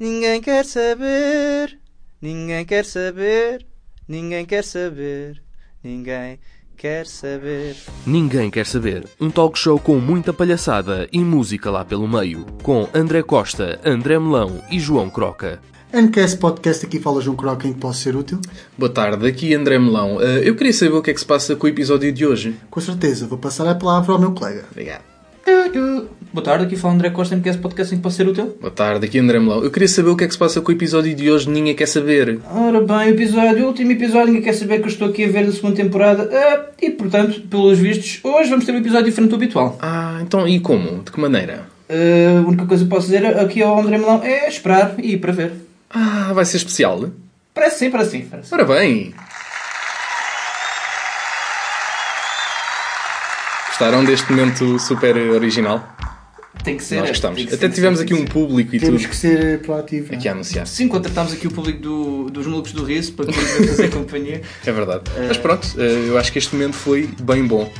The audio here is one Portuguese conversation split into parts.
Ninguém quer saber, ninguém quer saber, ninguém quer saber, ninguém quer saber. Ninguém quer saber. Um talk show com muita palhaçada e música lá pelo meio. Com André Costa, André Melão e João Croca. NQS Podcast, aqui fala João Croca, em que posso ser útil? Boa tarde, aqui André Melão. Uh, eu queria saber o que é que se passa com o episódio de hoje. Com certeza, vou passar a palavra ao meu colega. Obrigado. Boa tarde, aqui fala André Costa, MQS Podcast em que pode ser útil. Boa tarde, aqui André Melão. Eu queria saber o que é que se passa com o episódio de hoje, ninguém quer saber. Ora bem, o episódio, o último episódio, ninguém quer saber que eu estou aqui a ver da segunda temporada. Ah, e portanto, pelos vistos, hoje vamos ter um episódio diferente do habitual. Ah, então e como? De que maneira? Ah, a única coisa que posso dizer aqui ao André Melão é esperar e ir para ver. Ah, vai ser especial? Parece sim, parece sim. Parece. Ora bem. Gostaram deste momento super original? Tem que ser. Nós tem gostamos. Até ser, tivemos aqui um público e Temos tudo que ser proativo. aqui a anunciar. Sim, contratámos aqui o público do, dos Malucos do Riso para que nos fazer companhia. É verdade. Mas pronto, eh, eu acho que este momento foi bem bom.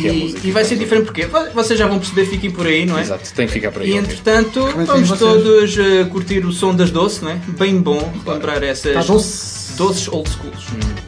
Que é E, música. e vai ser diferente porque vocês já vão perceber, fiquem por aí, não é? Exato, tem que ficar para aí. E entretanto, vamos vocês. todos eh, curtir o som das doces, não é? Bem bom lembrar essas Tá doce. doces old schools. Uma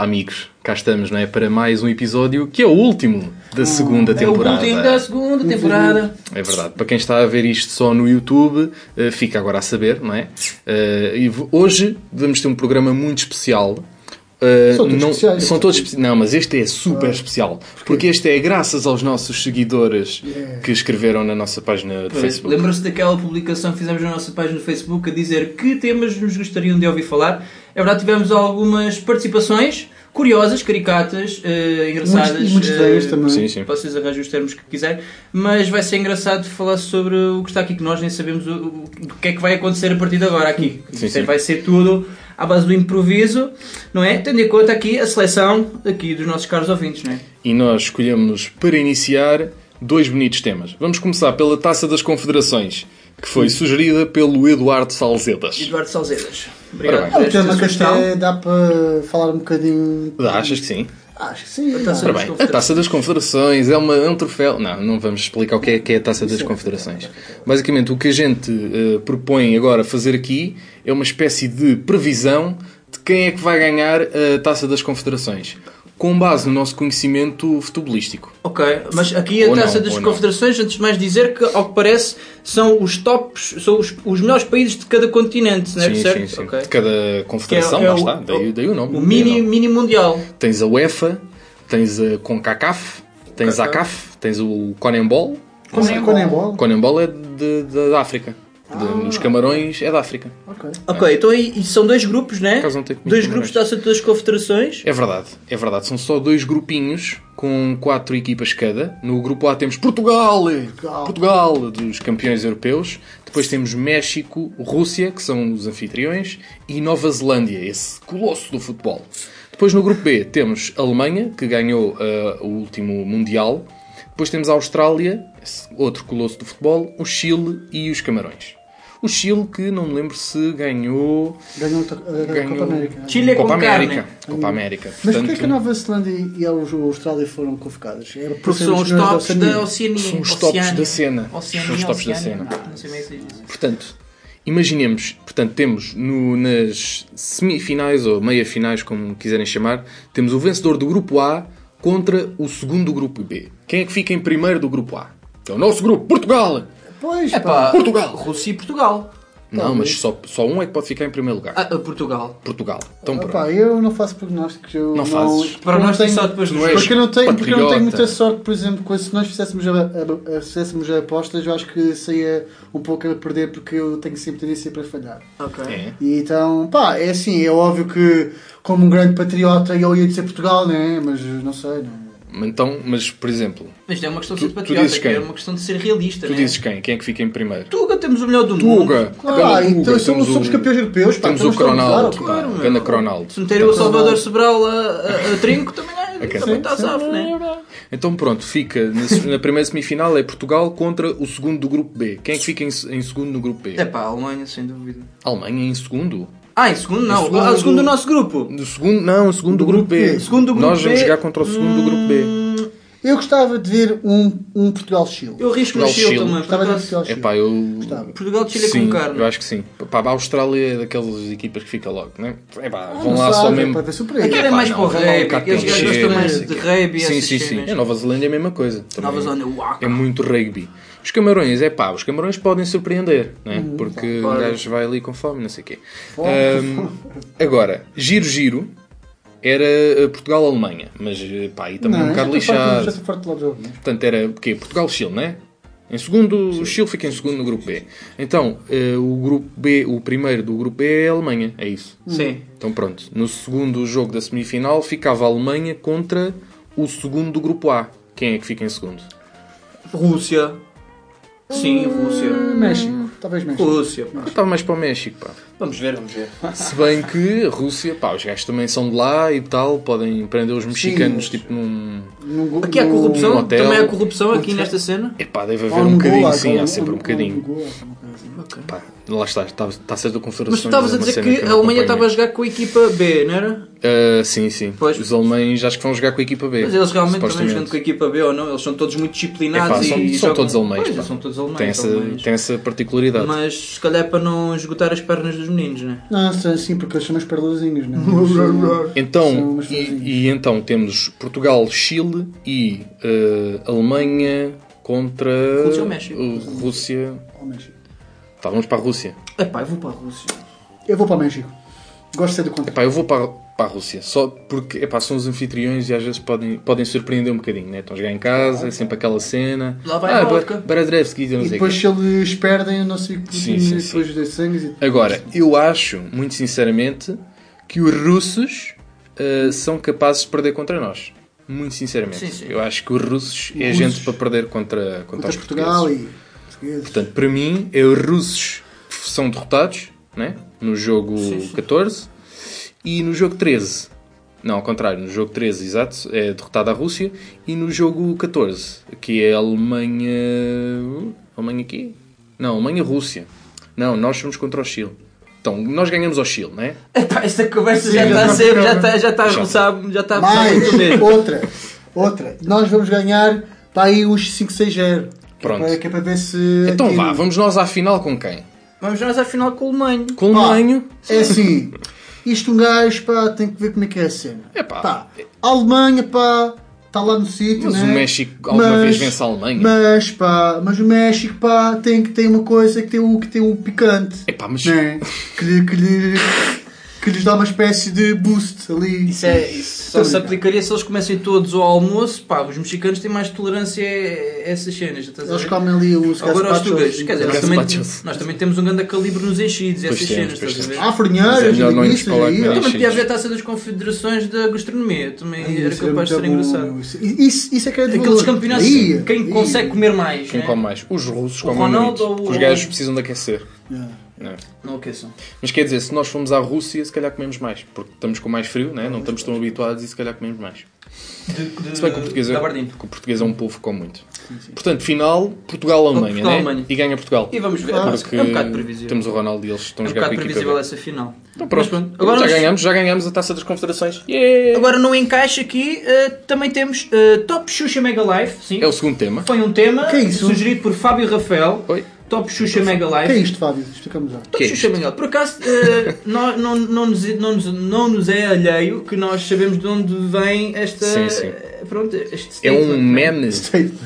Olá, amigos. Cá estamos, não é? Para mais um episódio que é o último da segunda É o temporada. último da segunda temporada. É verdade. Para quem está a ver isto só no YouTube, eh, fica agora a saber, não é? Eh, e hoje vamos ter um programa muito especial. Eh, São todos não, especiais. São todos especi- Não, mas este é super especial. Porque este é graças aos nossos seguidores que escreveram na nossa página de Facebook. Lembram-se daquela publicação que fizemos na nossa página no Facebook a dizer que temas nos gostariam de ouvir falar? É verdade, tivemos algumas participações curiosas, caricatas, eh, engraçadas. Muitos- e muito estranhas eh, também. Sim, sim. Vocês arranjam os termos que quiserem, mas vai ser engraçado falar sobre o que está aqui, que nós nem sabemos o, o- o que é que vai acontecer a partir de agora aqui. Sim, é- sim. Vai ser tudo à base do improviso, não é? Tendo em conta aqui a seleção aqui dos nossos caros ouvintes, não é? E nós escolhemos para iniciar dois bonitos temas. Vamos começar pela Taça das Confederações, que foi sugerida pelo Eduardo Salzedas. Eduardo Salzedas. Obrigado É um tema que até dá para falar um bocadinho. Ah, Achas que sim? Acho que sim. A taça Ora das bem, a Taça das Confederações é, uma, é um troféu. Não, não vamos explicar o que é, que é a Taça das Confederações. Basicamente, o que a gente eh, propõe agora fazer aqui é uma espécie de previsão de quem é que vai ganhar a Taça das Confederações. Com base no nosso conhecimento futebolístico. Ok, mas aqui a Ou taça não, das ou não. confederações, antes de mais dizer que, ao que parece, são os tops, são os, os melhores países de cada continente, não é? sim, certo? sim, sim. Ok. De cada confederação, é- é o- está. Daí, daí o nome. O mini, nome. mini mundial. Tens a UEFA, tens a CONCACAF, tens a CAF, tens o CONEMBOL. Como é que é bola? CONEMBOL é da África. De- Ah. Nos Camarões é da África. Ok. Ok, então e são dois grupos, né? acaso não tenho comido Dois Camarões. grupos de taça das confederações. É verdade, é verdade. São só dois grupinhos com quatro equipas cada. No grupo A temos Portugal, Portugal, dos campeões europeus. Depois temos México, Rússia, que são os anfitriões, e Nova Zelândia, esse colosso do futebol. Depois no grupo B temos Alemanha, que ganhou ah, o último Mundial. Depois temos a Austrália, esse outro colosso do futebol, o Chile e os Camarões. O Chile, que não me lembro se ganhou. Ganhou a a Ganhou- Copa América. Chile é Copa com América. carne. Copa América. Mas porquê é que a Portanto, Nova Zelândia e a Austrália foram convocadas? Era por Porque são os tops Oceania. da Oceania. São os tops Oceania. da cena. Oceania, São os tops da cena. Não, não sei bem se diz isso. Portanto, imaginemos, portanto, temos no- nas semifinais ou meia-finais, como quiserem chamar, temos o vencedor do grupo A contra o segundo do grupo B. Quem é que fica em primeiro do grupo A? É o nosso grupo, Portugal! Pois, É pá. Portugal. Rússia e Portugal. Não, mas só, só um é que pode ficar em primeiro lugar. Ah, Portugal. Portugal. Então Ah, pronto. pá, eu não faço prognósticos. Eu Não fazes. não nós tem tenho- só depois Não és Porque eu não tenho, porque eu não tenho muita sorte, por exemplo, com- se nós fizéssemos, a, a- a- fizéssemos a apostas, eu acho que saía um pouco a perder porque eu tenho sempre tendência para falhar. Ok. É. E então, pá, é assim, é óbvio que como um grande patriota eu ia dizer Portugal, né? Mas não sei, não. Então, mas, por exemplo, Mas isto é uma questão de ser tu patriota, é uma questão de ser realista, tu né? dizes quem? Quem é que fica em primeiro? Tuga, temos o melhor do mundo. Tuga! Ah, Ganda então Tuga, somos, somos o- campeões europeus, pá. Temos o então a Cronaldo, pá. Ganda Cronaldo. Se meterem o Salvador Sobral a, a, a trinco, também, é, também está safo, né? Então pronto, fica na, primeira semifinal é Portugal contra o segundo do grupo B. Quem é que fica em, em segundo no grupo B? É pá, a Alemanha, sem dúvida. Alemanha em segundo. Ah, em segundo não. Em segundo ah, o segundo do nosso grupo. Do segundo, não, o segundo do, grupo B. Segundo do grupo Nós vamos B, jogar contra o segundo do grupo B. hum, Eu gostava de ver um, um Portugal-Chile. Eu risco no Chile Chile. também. Gostava de ver. Portugal-Chile. É pá, eu. Gostava. Portugal de Chile Sim, com carne. eu acho que sim. Pá, a Austrália é daquelas equipas que fica logo, né? É pá, vão Não lá sabe, só é mesmo. Para ver surpresa. Aquilo é Epá, mais para o rugby. encher, gostam mais de o rugby Sim, sim, sim. A Nova Zelândia é a mesma coisa. Nova Zelândia, uau. É muito rugby. Os camarões, é pá, os camarões podem surpreender, né? Porque o gajo vai ali com fome, não sei o quê. Fome, Ahm, agora, giro-giro era eh, Portugal-Alemanha, mas eh, pá, aí também é um Não, bocado estou farto- lixado. De jogo, mas- Portanto, era o quê? Portugal-Chile, né? Em segundo, o Chile fica em segundo no grupo B. Então, eh, o grupo B, o primeiro do grupo B é a Alemanha, é isso. Sim. Então pronto, no segundo jogo da semifinal ficava a Alemanha contra o segundo do grupo A. Quem é que fica em segundo? Rússia. Sim, Rússia. México, talvez México. Rússia. pá. Eu estava mais para o México, pá. Vamos ver, vamos ver. Se bem que a Rússia, pá, os gajos também são de lá e tal, podem prender os mexicanos mas- tipo num. Go- Aqui há no- corrupção? no hotel. Também há corrupção aqui nesta cena? Epá, deve haver um no bocadinho, sim, há sempre um bocadinho. no assim. Pá, lá está, está, está a ser da Confederação. Mas tu estavas a dizer que a Alemanha estava a jogar com a equipa B, não era? Ah, sim, sim. Pois. Os alemães acho que vão jogar com a equipa B. Mas eles realmente também jogando com a equipa B ou não, eles são todos muito disciplinados Epá, são, e são jogam- todos alemães. Pois, pá. são todos alemães. Tem essa, alemães. tem essa particularidade. Mas se calhar para não esgotar as pernas dos meninos, né? Não, sim, sim, porque eles são mais perdozinhos, não é? Então, umas e, e então temos Portugal, Chile e eh, Alemanha contra Rússia ou México? uh, Rússia. Ao México. Tá, vamos para a Rússia. Epá, eu vou para a Rússia. Eu vou para o México. Gosto de ser do contra. Epá, eu vou para, para a Rússia, só porque epá, são os anfitriões e às vezes podem, podem surpreender um bocadinho, né? Estão a jogar em casa, é sempre aquela cena. Lá vai ah, a vodka. Baradrevski, não E sei depois se eles perdem, eu não sei o que Sim, sim, depois de sangue e Agora, eu acho, muito sinceramente, que os russos eh, são capazes de perder contra nós. Muito sinceramente. Sim, sim. Eu acho que os russos é gente para perder contra, contra, contra os Portugal portugueses. e portugueses. Portanto, para mim, é os russos que são derrotados né? no jogo Sim, sim. 14 e no jogo 13. Não, ao contrário, no jogo 13, exato, é derrotada a Rússia e no jogo 14, que é a Alemanha. Alemanha aqui? Não, Alemanha-Rússia. Não, nós somos contra o Chile. Então, nós ganhamos ao Chile, não é? Epá, esta conversa Sim, já já está a está ser, a já está, já está a Já. já está a roçar Mais outra, outra. Nós vamos ganhar para aí uns 5-6-0. Pronto. Que é para, que é para ver se. Então aquilo- vá, vamos nós à final com quem? Vamos nós à final com o Alemanha. Com o Alemanha. É assim. Isto um gajo, pá, tem que ver como é que é a cena. Epá. Pá, a Alemanha, pá, está lá no sítio, Mas né? o México alguma vez vence a Alemanha? Mas, pá, mas o México, pá, tem que ter uma coisa que tem o, que tem o picante. Epá, mas né? que, que, lhe, que lhes dá uma espécie de boost ali. Isso, é, isso só se aplicaria se eles comessem todos ao almoço. Pá, os mexicanos têm mais tolerância a essas cenas. estás a Eles ver? comem ali os Agora os tugas, quer dizer, nós também, nós também temos um grande calibre nos enchidos Pois essas cenas, estás a ver? Ah, é fornheiras, não aí, comer ó. Também podia haver a taça das confederações da gastronomia, também era Isso é capaz de ser muito bom, engraçado. Isso, isso, isso é que é de Aqueles valor. campeonatos, quem consegue comer mais, quem né? come mais? Os russos comem muito. Os gajos precisam de aquecer. Não é? Não aqueçam. Mas quer dizer, se nós formos à Rússia, se calhar comemos mais. Porque estamos com mais frio, né? não estamos tão habituados e se calhar comemos mais. De, de, Se bem que o português é, que o português é um povo que come muito. Portanto, final, Portugal-Alemanha, né? E ganha Portugal. E vamos ver, Porque é um bocado previsível. temos o Ronaldo e eles estão É a um jogar bocado com a equipa previsível essa final. Então pronto. Agora já nós- ganhamos, já ganhamos a Taça das Confederações. Yeah! Agora no encaixe aqui eh, também temos eh, Top Xuxa Mega Life. Sim. É o segundo tema. Foi um tema é sugerido por Fábio Rafael. Oi. Top Xuxa Mega O que é Life. isto, Fábio? Explicamos já. Top é Xuxa? Mega Life. Por acaso eh, não, não, não, nos, não, nos, não nos é alheio que nós sabemos de onde vem esta. Sim, sim. eh, Pronto, este É um meme.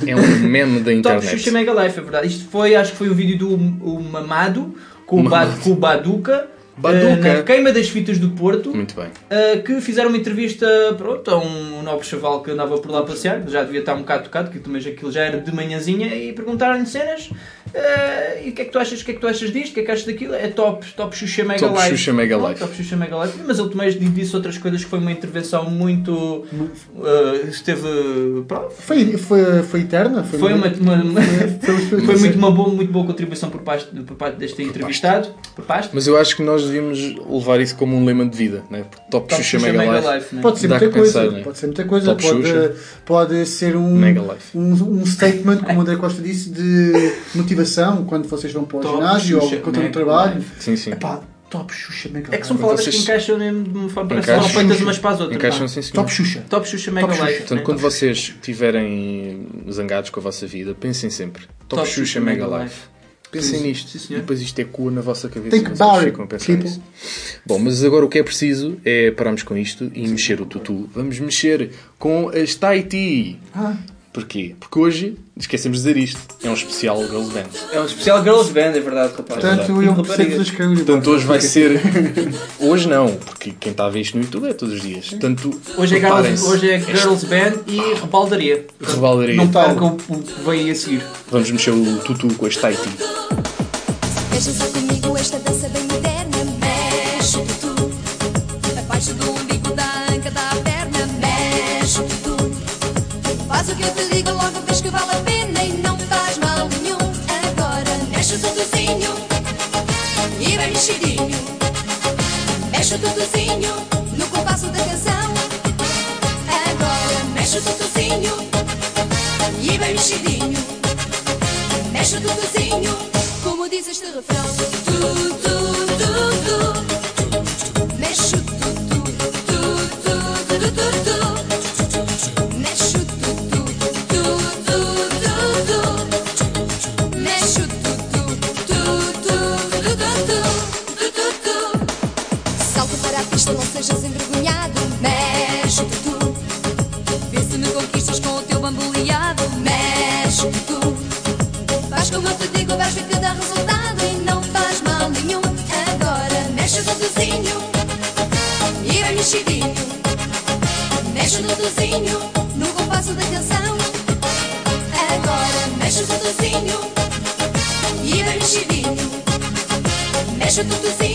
É um meme da Top Xuxa internet. Mega Life, é verdade. Isto foi, acho que foi o vídeo do o Mamado com o, ba, Mamado. com o Baduca. Baduca. eh, na queima das fitas do Porto. Muito bem. Uh, que fizeram uma entrevista pronto, a um nobre chaval que andava por lá a passear, já devia estar um bocado tocado, que também já- aquilo já era de manhãzinha, e perguntaram-lhe cenas. uh, e o que é que tu achas? O que é que tu achas disto? O que é que achas daquilo? É top, top Xuxa Mega Top Live. Xuxa Mega Live. top Xuxa Mega Live. Mas ele também disse outras coisas que foi uma intervenção muito. uh, esteve. pronto, Foi, foi, foi eterna? foi uma, uma- uma- Foi, foi, foi muito, uma boa, muito boa contribuição por parte, por parte deste entrevistado. Por parte. Mas eu acho que nós devíamos levar isso como um lema de vida, né? Porque Top, Top Xuxa Mega, Life. né? Pode ser muita coisa. pensar, né? Pode ser muita coisa. Top Pode, Xuxa. pode ser um, Mega Life. um, um statement, como o André Costa disse, de motivação quando vocês vão para o Top ginásio Xuxa ou quando estão no Mega trabalho. Life. Sim, sim. Epá, top Xuxa Mega É que são Life. palavras Vocês- que encaixam mesmo de uma forma Encaixam. foram feitas umas para as outras. Encaixam sim, senhor. Top Xuxa. Top Xuxa Mega Top Xuxa. Life. Portanto, né? quando vocês estiverem zangados com a vossa vida, pensem sempre. Top, Top Xuxa Xuxa Mega Mega Life. Pensem Sim, nisto. sim, e depois isto ecoa na vossa cabeça. E pensar people. nisso. Bom, mas agora o que é preciso é pararmos com isto e mexer o tutu. Vamos mexer com as Tahiti. Ah, Porquê? Porque hoje, esquecemos de dizer isto, é um especial Girls Band. É um especial Girls Band, é verdade, rapaz. portanto, eu raparigas. percebo das caras. Portanto, hoje vai ser. Hoje não, porque quem está a ver isto no YouTube é todos os dias. Portanto, Hoje é, Girls, hoje é Girls Band e rebaldaria. Rebaldaria. Não percam o que vem a seguir. Vamos mexer o tutu com as Tahiti. Deixa só comigo esta dança bem moderna. Que eu te digo logo, vês que vale a pena e não faz mal nenhum. Agora mexe o tutuzinho. E bem mexidinho. Mexe o tutuzinho no compasso da canção. Agora mexe o tutuzinho. E bem mexidinho. Mexe o tutuzinho, como diz este refrão. O duduzinho e vai mexidinho. Mexe o duduzinho no compasso da canção. Agora mexe o duduzinho vai mexidinho. Mexe o duduzinho,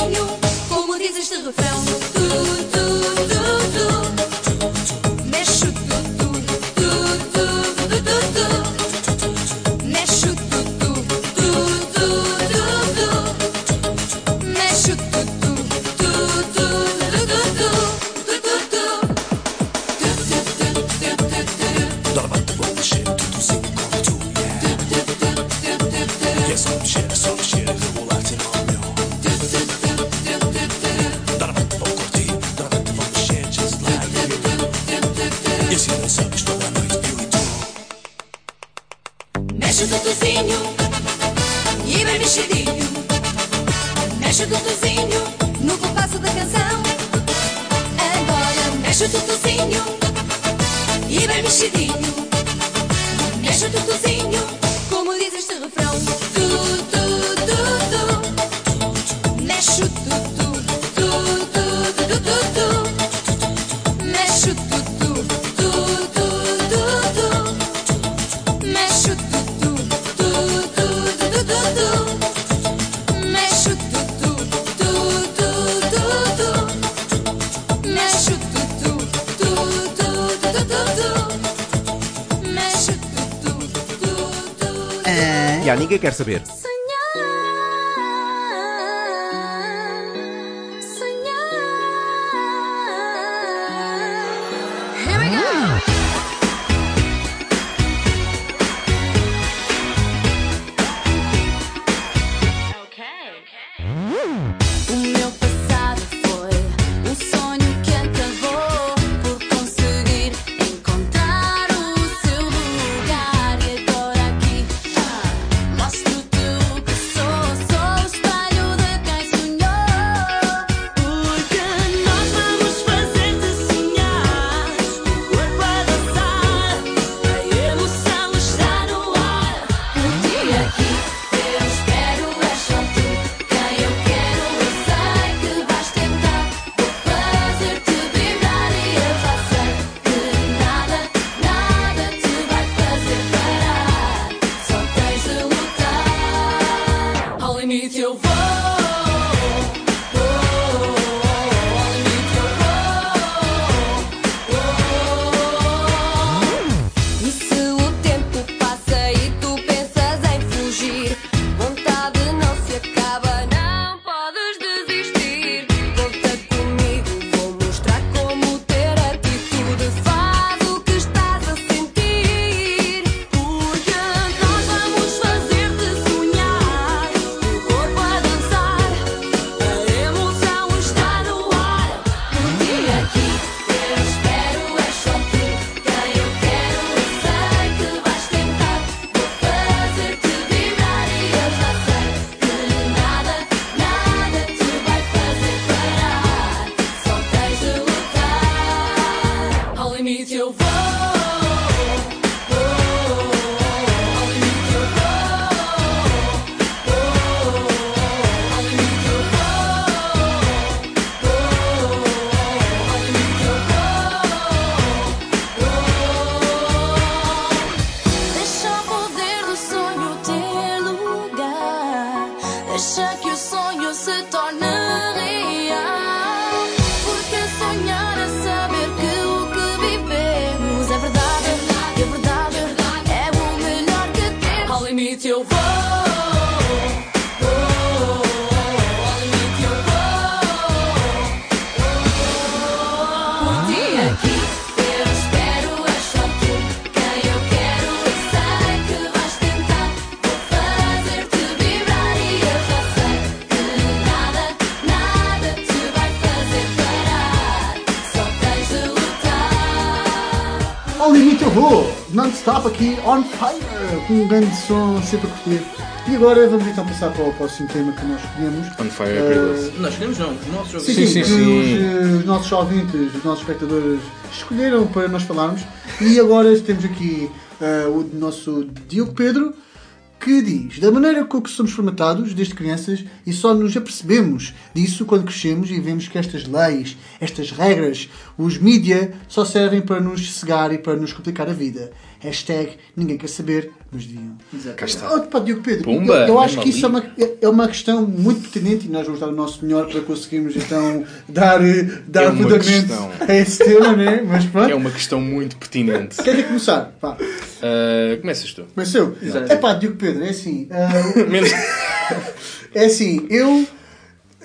saber. Sonhar, lugar. Aqui, on fire, com um grande som sempre a curtir. E agora vamos então passar para o próximo tema que nós escolhemos. On Fire é perigoso. Nós queremos não, os nossos Sim, ouvintes. sim, sim, que sim. Os, eh, os nossos ouvintes, os nossos espectadores escolheram para nós falarmos. E agora temos aqui eh, o nosso Diogo Pedro que diz: Da maneira com que somos formatados desde crianças e só nos apercebemos disso quando crescemos e vemos que estas leis, estas regras, os mídia só servem para nos cegar e para nos complicar a vida. Hashtag ninguém quer saber, mas deviam. Cá está. Oh, pá, Diogo Pedro, Pumba, eu, eu acho que isso é uma, é- é uma questão muito pertinente e nós vamos dar o nosso melhor para conseguirmos então dar, eh, dar É uma fundamento questão. a esse tema, né? Mas pronto. É uma questão muito pertinente. Quer começar? Pá, Ah, começas tu. começou. Exato. É pá, Diogo Pedro, é assim. Menos... é assim, eu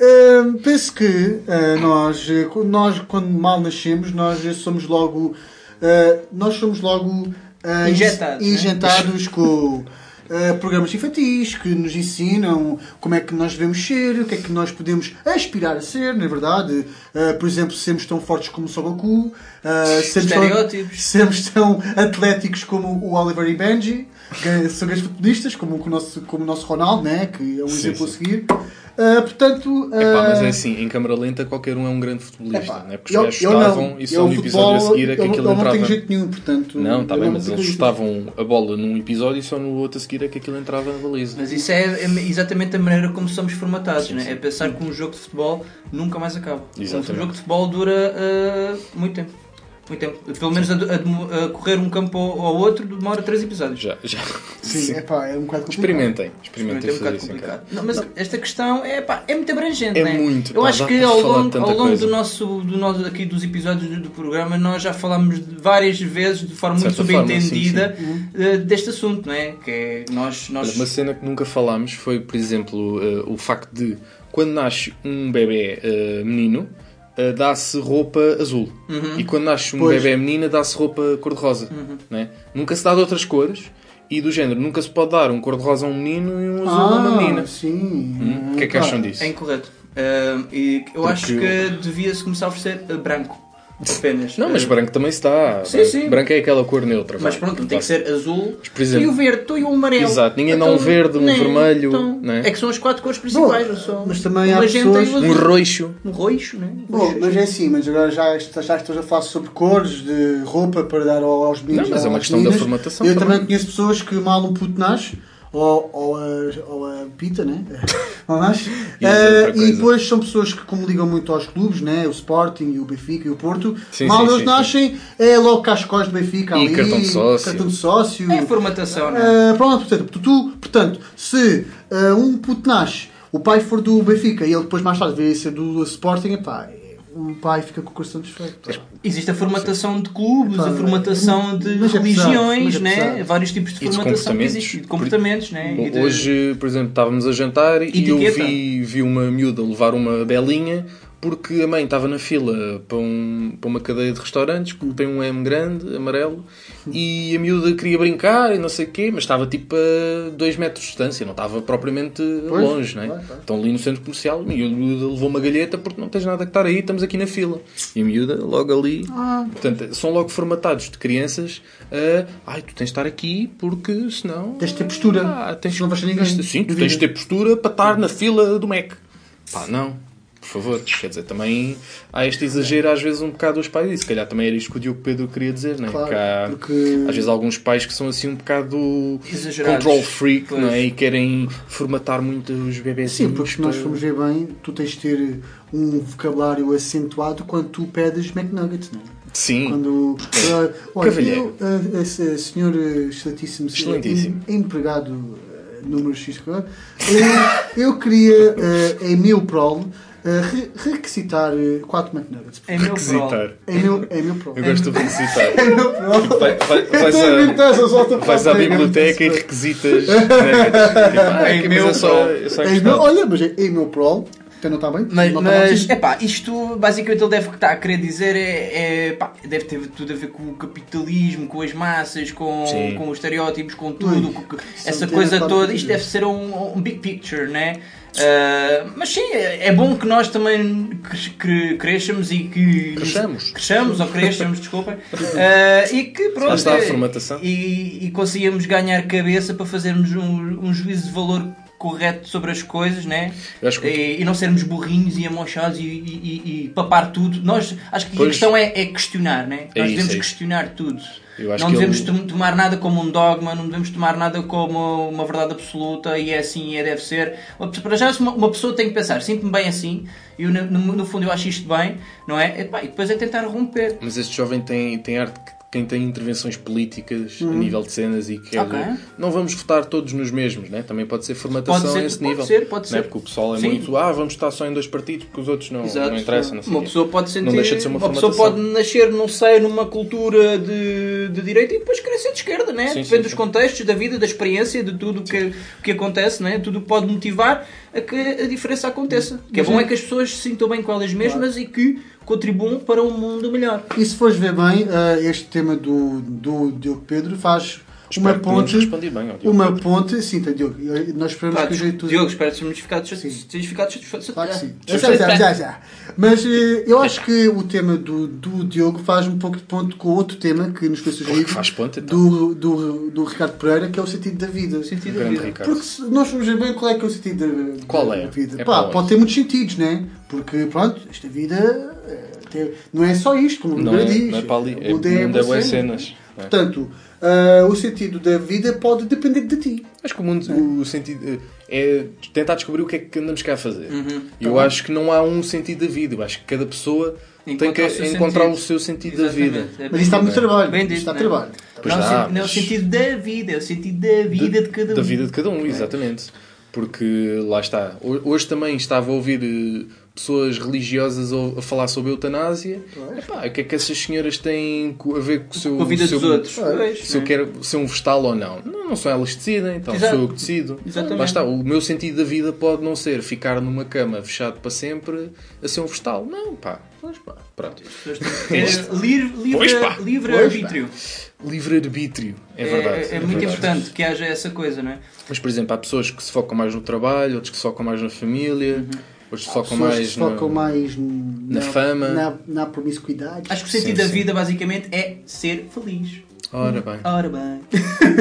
ah, penso que ah, nós, eh, quando nós, quando mal nascemos, nós somos logo. ah, nós somos logo. Ah, Injetados, né? injetados com. ah, programas infantis que nos ensinam como é que nós devemos ser, o que é que nós podemos aspirar a ser, na verdade. Ah, por exemplo, sermos tão fortes como o Son Tão- Estereótipos. sermos tão atléticos como o Oliver e Benji. são grandes futebolistas, como o nosso, como o nosso Ronaldo, né? que é um Sim, exemplo sim. a seguir. Ah, portanto, Epá, mas ah, é assim, em câmara lenta qualquer um é um grande futebolista, epá, não é? Porque os eu- gajos eu não. estavam e só Eu, no episódio a seguir é que ele- aquilo não entrava. tem jeito nenhum, portanto. Não, está eu bem, não mas eles chutavam a bola num episódio e só no outro a seguir é que aquilo entrava na baliza. Mas isso é exatamente a maneira como somos formatados, né? é pensar que um jogo de futebol nunca mais acaba. Exatamente. Um jogo de futebol dura ah, muito tempo. Muito tempo. Pelo menos a, a- a correr um campo ao, ao outro demora três episódios. Já, já. Sim, Sim. é pá, é um bocado complicado. Experimentem, experimentem é um bocado isso complicado. Não, mas esta questão é, pá, é muito abrangente. É né? muito, Eu pá, acho que ao longo, ao longo do nosso, do nosso, aqui dos episódios do, do programa, nós já falámos várias vezes, de forma De muito certa forma, subentendida, eh, deste assunto, não é? Que é nós. nós uma cena que nunca falámos foi, por exemplo, eh, o facto de quando nasce um bebê eh, menino, eh, dá-se roupa azul. Uhum. E quando nasce um Pois. bebê menina, dá-se roupa cor-de-rosa. Uhum. né? Nunca se dá de outras cores. E do género, nunca se pode dar um cor-de-rosa a um menino e um azul a uma menina. Ah, sim. Hum? O que é que Claro. acham disso? É incorreto. Ah, e eu acho Porque- que devia-se começar a oferecer ah, branco. Apenas. Não, mas Ah, branco também dá. Sim, branco, sim. branco é aquela cor neutra. Mas pronto, tem que ser azul. por exemplo- e o verde, tu e o amarelo. Exato, ninguém dá um verde, um nem, vermelho, então, né? É que são as quatro cores principais. Bom, não são mas também há pessoas-. Um roxo. Um roxo, né? Bom, mas é assim, mas agora já, já estou a falar sobre cores de roupa para dar ao- aos meninos. Não, mas é uma questão da meninas. formatação Eu também. também conheço pessoas que mal um puto nasce, ou, ou, a, ou a pita, né? Ou nasce. E Eh, outra e depois são pessoas que, como ligam muito aos clubes, né? O Sporting, o Benfica e o Porto, Sim, mal sim, eles sim, nascem, é logo cascóis do Benfica E ali, cartão de sócio. cartão de sócio. É formatação, né? Uh, pronto, portanto, tu, portanto se uh, um puto nasce, o pai for do Benfica e ele depois mais tarde veio a ser do Sporting, epá, o pai fica com o coração desfeito. Existe a formatação de clubes, a formatação de mas é pesado, religiões, é né? Vários tipos de E de formatação que comportamentos. existem. De comportamentos, né? E de- Hoje, por exemplo, estávamos a jantar e eu vi, vi uma miúda levar uma belinha porque a mãe estava na fila para, um, para uma cadeia de restaurantes que tem um M grande, amarelo, e a miúda queria brincar e não sei o quê, mas estava tipo a 2 metros de distância, não estava propriamente Pois, longe, não é? Estão ali no centro comercial e a miúda levou uma galheta porque não tens nada que estar aí, estamos aqui na fila. E a miúda logo ali. Ah, Portanto, são logo formatados de crianças a. Ai, tu tens de estar aqui porque senão. Tens de ter postura. Ah, tens, não vais ter ninguém. Sim, tu tens de ter postura para estar na fila do Mac. Pá, não. Favor. Quer dizer, também há este exagero às vezes um bocado dos pais. E se calhar também era isto que o Diogo Pedro queria dizer, não é? Claro, há, porque- às vezes alguns pais que são assim um bocado Exagerados. control freak, Pois. não é? E querem formatar muito os bebês. sim, porque se nós formos ver bem, tu tens de ter um vocabulário acentuado quando tu pedes McNuggets, não é? Sim. Quando, uh, olha, Cavalheiro. eu, uh, uh, senhor excelentíssimo, Excelentíssimo. em- empregado uh, número X, claro, eu, eu queria, uh, em meu prol, re- requisitar 4 McNuggets. É meu Requisitar. Em meu, em meu prol. Eu gosto de requisitar. Em meu prol. Vai- vai- Eu vais a- Vais à biblioteca e requisitas. Tipo, ah, Em aqui, meu é só, é meu, olha, mas é em meu prol, então não está bem? Mas, não mas assim. epá, isto basicamente ele deve estar a querer dizer é, é, pá, deve ter tudo a ver com o capitalismo, com as massas, com, Sim. com os estereótipos, com tudo, Ui, com- essa coisa toda. Isto deve ser um, um big picture, né? Ah, mas sim, é bom que nós também cre- cresçamos e que Cresçamos. cresçamos ou cresçamos, desculpem, Ah, e que pronto está a é- formatação. e, e consigamos ganhar cabeça para fazermos um, um juízo de valor correto sobre as coisas, né? Que- e, e não sermos burrinhos e amochados e, e- e- papar tudo. Nós, acho que a Pois. questão é, é questionar, né? É Nós isso, devemos é questionar tudo. Não devemos ele- tom- tomar nada como um dogma, não devemos tomar nada como uma verdade absoluta e é assim e é deve ser. Para já, uma, pessoa tem que pensar, sinto-me bem assim, e no, no- fundo eu acho isto bem, não é? Epá, e depois é tentar romper. Mas este jovem tem, tem arte que quem tem intervenções políticas a nível de cenas e que Uhum. Ok. não vamos votar todos nos mesmos, né? também pode ser formatação Pode ser, a esse pode nível. ser, pode né? ser. Porque o pessoal é Sim. muito, ah, vamos estar só em dois partidos porque os outros não, não interessam. Não uma quê. pessoa pode sentir, Não deixa de ser uma, uma pessoa pode nascer, não sei, numa cultura de, de direita e depois querer ser de esquerda, né? Sim, Depende sim, dos sim. contextos, da vida, da experiência, de tudo o que, que acontece, né? Tudo que pode motivar a que a diferença aconteça. O que é bom é que as pessoas se sintam bem com elas mesmas e que contribuam para um mundo melhor. E se fores ver bem, eh, este tema do, do Diogo Pedro faz uma ponte. bem Diogo Uma ponte, sim, tá, Diogo. Nós esperamos Pá, que o jeito Diogo, espero que tenhas ficado satisfeito. Claro que sim. Já, Já, já, já. Mas eh, eu acho que o tema do, do Diogo faz um pouco de ponto com outro tema que nos foi sugerido Faz ponto, então. do, do, do Ricardo Pereira, que é o sentido da vida. O sentido da vida. Ricardo. Porque se nós vamos ver bem qual é que é o sentido da, Qual da é? vida. É Pá, pode ter muitos sentidos, né? Porque, pronto, esta vida eh, não é só isto, como o Não é, diz. não é para ali. O É, mundo é é boas cenas. cenas. é? Portanto, ah, o sentido da vida pode depender de ti. Acho que o mundo, o sentido é tentar descobrir o que é que andamos cá a fazer. Uhum. Eu acho que não há um sentido da vida. Eu acho que cada pessoa tem que Encontrar o seu encontrar sentido. o seu sentido da vida. Exatamente. É Mas isso dá muito trabalho. Bem dito, dá né? trabalho. Pois não, dá, não é o sentido da vida, é o sentido da vida de cada um. Da vida de cada um, exatamente. Porque lá está. Ho- Hoje também estava a ouvir eh, pessoas religiosas a falar sobre a eutanásia. Epá, o que é que essas senhoras têm a ver com o seu. Com a vida seu- dos outros. Pois, Se eu né? quero ser um vegetal ou não. Não, não são elas que decidem, então Exato. sou eu que decido. Exatamente. Lá está. O meu sentido da vida pode não ser ficar numa cama fechado para sempre a ser um vegetal. Não, pá. Pois pá. Pronto. É livre, Pois, livre, pá. livre Pois, arbítrio. Livre-arbítrio. É É, verdade. é, é muito verdade. importante que haja essa coisa, não é? Mas, por exemplo, há pessoas que se focam mais no trabalho, outros que se focam mais na família, outros que se focam Pessoas que mais se focam no- mais na fama. na, na promiscuidade. Acho que o sentido Sim, da sim. vida basicamente é ser feliz. Ora bem. Ora bem.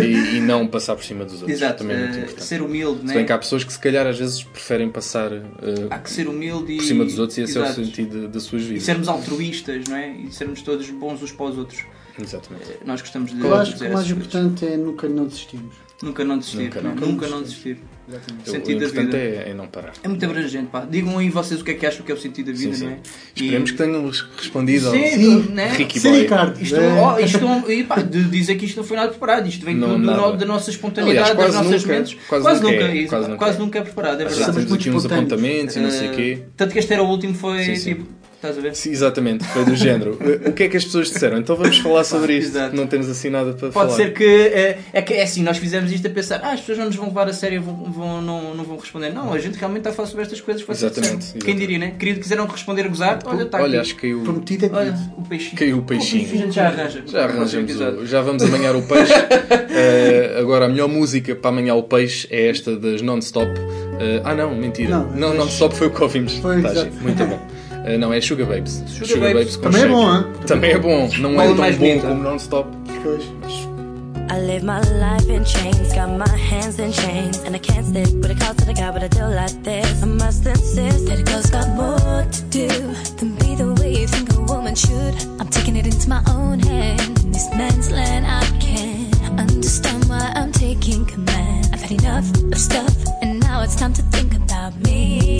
E, e não passar por cima dos outros. Exato. Também é muito eh, importante. ser humilde, Se não bem que é? há pessoas que se calhar às vezes preferem passar eh, Há que ser humilde e. por cima dos outros e esse é o Exato. sentido das suas E vidas. sermos altruístas, não é? E sermos todos bons uns para os outros. Exatamente. Eh, Nós gostamos de Eu acho que o mais importante é nunca não desistirmos. Nunca não desistir. Nunca, não nunca Nunca não não desistir. Exatamente. O Sentido da importante vida. é, é não parar. É muito abrangente, pá. Digam aí vocês o que é que acham que é o sentido da vida, Sim, não sim. é? Esperemos que tenham respondido ao Sim, Sim. né? Ricky Sim, Boy. Ricardo. Isto, é- oh, isto não- e, pá, de dizer que isto não foi nada preparado, isto vem Não, do da nossa espontaneidade, Aliás, quase das nossas nunca- mentes. quase quase nunca é, isso, quase nunca quase é. nunca é preparado, é Às verdade. vezes temos aqui uns muito espontâneos. apontamentos e não sei o Eh, quê. Tanto que este era o último, foi Sim, sim. tipo. Estás a ver? Sim, exatamente, foi do género. O que é que as pessoas disseram? Então vamos falar sobre isto. Exato. Não temos assim nada para Pode falar. ser que é, é que é assim, nós fizemos isto a pensar, ah, as pessoas não nos vão levar a sério, vão, vão- não, não vão responder. Não, a gente realmente está a falar sobre estas coisas. Exatamente, exatamente. Quem diria, né? Querido, quiseram responder a gozar? Olha, está Olha, aqui. acho que caiu, Prometido é Olha, o peixinho. caiu o peixinho. A gente já arranja. Já arranjamos o, Já vamos amanhar o peixe. Eh, agora, a melhor música para amanhar o peixe é esta das Non-Stop. Eh, ah, não, mentira. Não, Não, mas- Non-Stop foi o que ouvimos. Foi, Tá, gente, muito bom. Eh, não, é Sugar Babes. Sugar Babes. com Também é shake. bom, hein? Também é bom. Não é Fala tão mais bom bonito. como Non-Stop. Pois. I live my life in chains, got my hands in chains, and I can't stick with a call to the guy, but I do like this. I must insist that a girl's got more to do than be the way you think a woman should. I'm taking it into my own hand. In this man's land, I can't understand why I'm taking command. I've had enough of stuff, and now it's time to think about me. me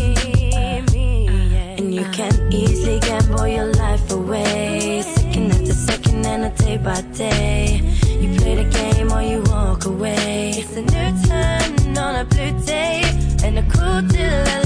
day by day. You play the game or you walk away. It's a new turn on a blue day and a cool deal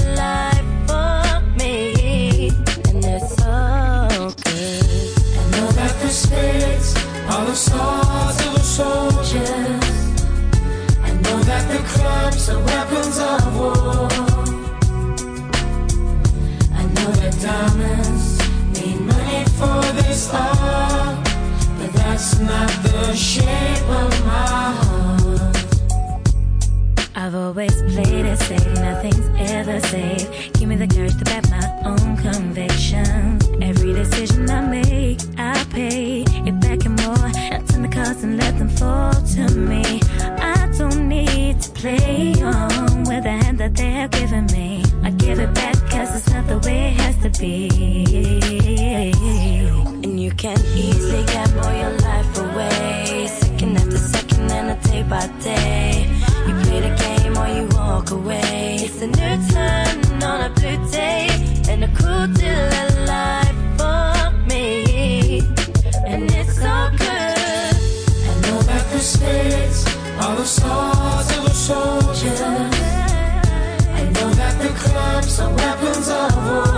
that's not the shape of my heart. I've always played it safe, nothing's ever safe. Give me the courage to back my own convictions. Every decision I make, I pay it back and more. I turn the cards and let them fall to me. I don't need to play on with the hand that they have given me. I give it back cause it's not the way it has to be. And you can easily gamble your day by day. You play the game or you walk away. It's a new turn on a blue day. And a cool deal of life for me. And it's so good. I know that the spirits are the swords of the soldiers. I know that the clubs are weapons of war.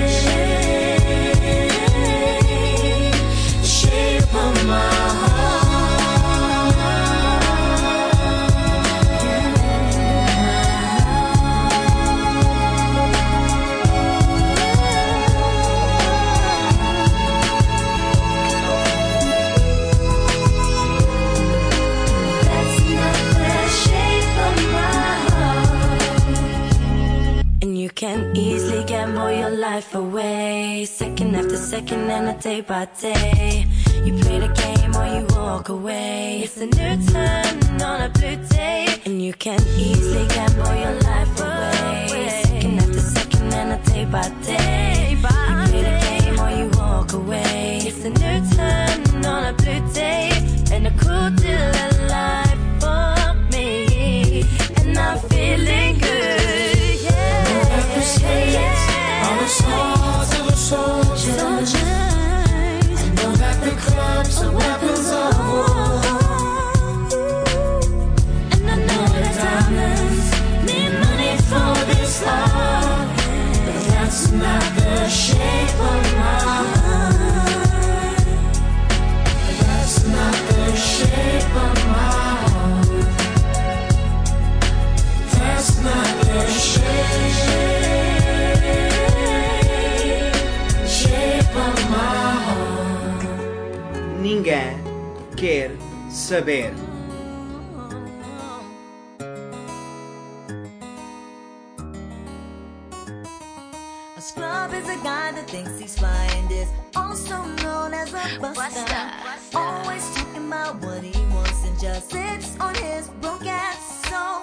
Second and a day by day. You play the game or you walk away. It's a new turn on a blue day. And you can easily gamble your life away. Second after second and a day by day. You play the game or you walk away. It's a new turn on a blue day. And a cool deal of life for me. And I'm feeling good. Yeah. On the swords of a soldier. Saber. A scrub is a guy that thinks he's flying this, also known as a buster. Always talking about what he wants and just sits on his broke ass. So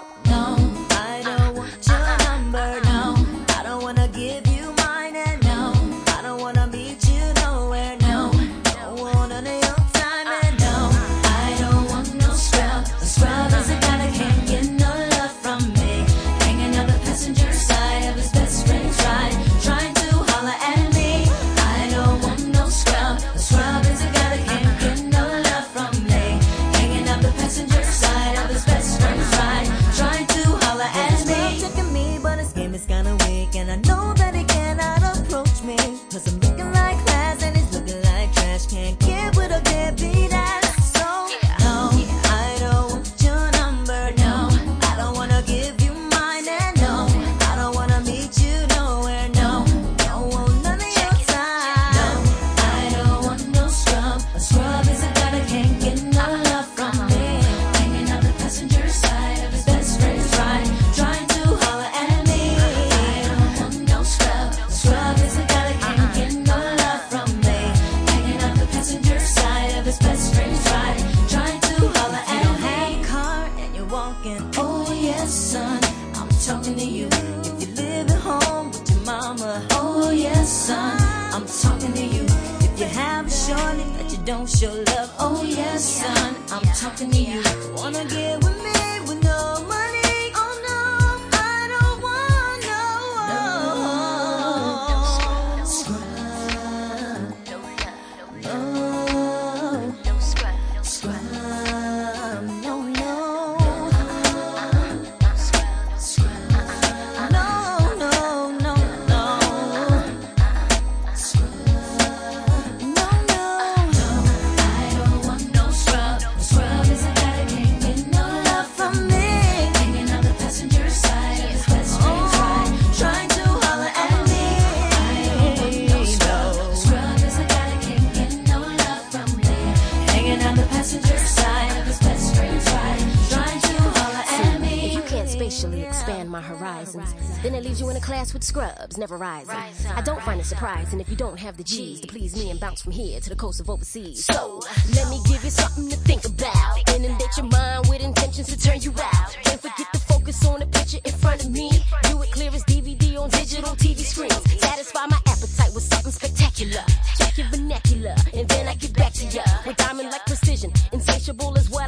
my horizons, then it leaves you in a class with scrubs, never rising. I don't find it surprising if you don't have the G's to please me and bounce from here to the coast of overseas. So, let me give you something to think about. Inundate your mind with intentions to turn you out. Can't forget to focus on the picture in front of me. Do it clear as DVD on digital TV screens. Satisfy my appetite with something spectacular. Check your vernacular, and then I get back to ya with diamond like precision. Insatiable as what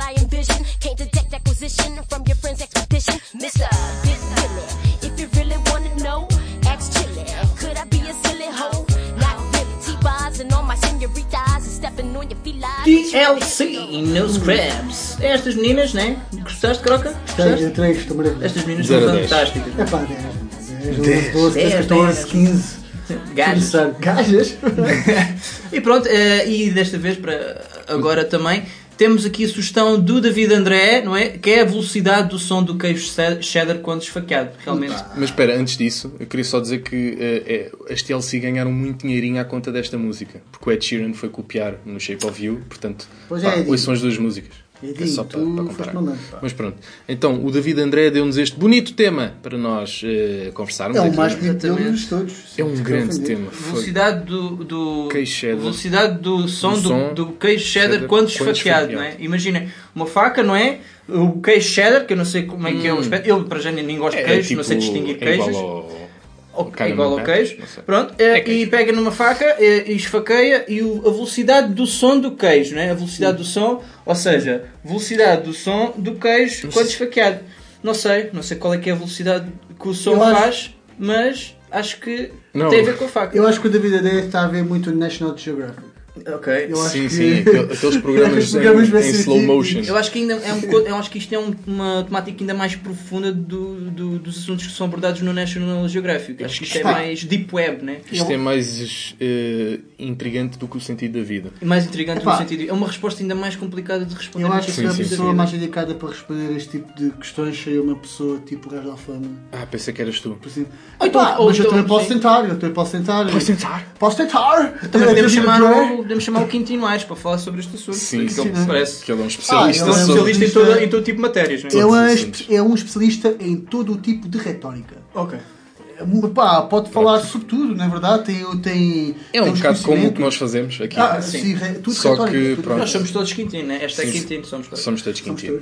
DLC no Scraps. Estas meninas, né? Gostaste, Croca? Gostaste? três, estou maravilhoso. Estas meninas são fantásticas. É pá, 10, 10, Dez. 12, 13, Dez, 14, dez. 15. Gajas. Gajas? E pronto, eh, e desta vez para agora também temos aqui a sugestão do David André, não é? Que é a velocidade do som do queijo cheddar quando esfaqueado. Realmente. Mas espera, antes disso, eu queria só dizer que é, as TLC ganharam muito dinheirinho à conta desta música. Porque o Ed Sheeran foi copiar no Shape of You, portanto, Pois pá, é, ouçam as duas músicas. Edinho, É só para, para pá. Mas pronto. Então, o David André deu-nos este bonito tema para nós eh, conversarmos. É o mais bonito Exatamente. deles todos. É um grande tema. Foi. Velocidade do, do Queijo cheddar. velocidade do som Do do, som. do queijo cheddar, Cheddar quando esfaqueado, não é? Imaginem, uma faca, não é? O queijo cheddar, que eu não sei como é que é o aspecto. Eu, para já, nem gosto de Hum. É, queijo, não tipo, sei distinguir é queijos. Igual ao- Ou- carne é igual ao queijo. Pronto, é, e pega numa faca é, e esfaqueia e o- a velocidade do som do queijo, não é? A velocidade do som, ou seja, velocidade do som do queijo quando esfaqueado. Não sei, não sei qual é que é a velocidade que o som Eu acho- faz, mas acho que Não. tem a ver com a faca. Eu acho que o David Adé está a ver muito National Geographic. Ok. Eu acho Sim, que- sim. aquele- Aqueles programas, programas em, em slow motion. Eu acho que ainda é um, eu acho que isto é um- uma temática ainda mais profunda do, do- dos assuntos que são abordados no National Geographic. Acho que isto é está. mais deep web, né? Isto é mais eh, intrigante do que o sentido da vida. E mais intrigante Epá. no sentido. É uma resposta ainda mais complicada de responder. Eu acho que Sim, a sim, pessoa sim. mais indicada para responder a este tipo de questões seria uma pessoa tipo Reis da Fama. Ah, pensei que eras tu. Ou então- Epá, ou mas eu então, também posso sim. tentar, eu também posso tentar. Posso tentar? Posso tentar! Também É, podemos David chamar, o, podemos chamar o Quintino Aires para falar sobre este assunto. Sim, porque sim, ele sim. parece. Que ele é um Ah, especialista ele é um especialista em, toda, em todo tipo de matérias, não é? É, um, os espe- é um especialista em todo o tipo de retórica. Ok. Pá, pode falar sobre tudo, na verdade. Tem, tem, É um bocado como o que nós fazemos aqui. Ah, Sim. sim, re- tudo Só retórica. que, tudo pronto. Nós somos todos Quintino, né? Esta é Sim. Quintino, somos todos. Somos todos quintino.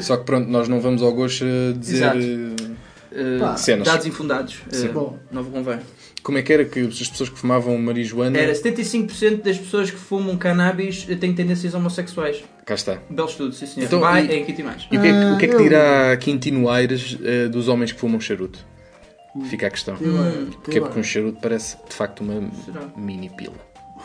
Só que pronto, nós não vamos ao gosto dizer Exato. eh, Uh, Pá, cenas. dados infundados. Sim. Uh, Bom. não convém. Como é que era que as pessoas que fumavam marijuana. Era 75% das pessoas que fumam cannabis têm tendências homossexuais. Cá está. Belo estudo, sim senhor. Então, Vai e- em Quintino Aires. E o que é que, o que, é que Ah, dirá Quintino Aires eh, dos homens que fumam charuto? Fica a questão. Hum. Porque é porque um charuto parece de facto uma Será? mini pila.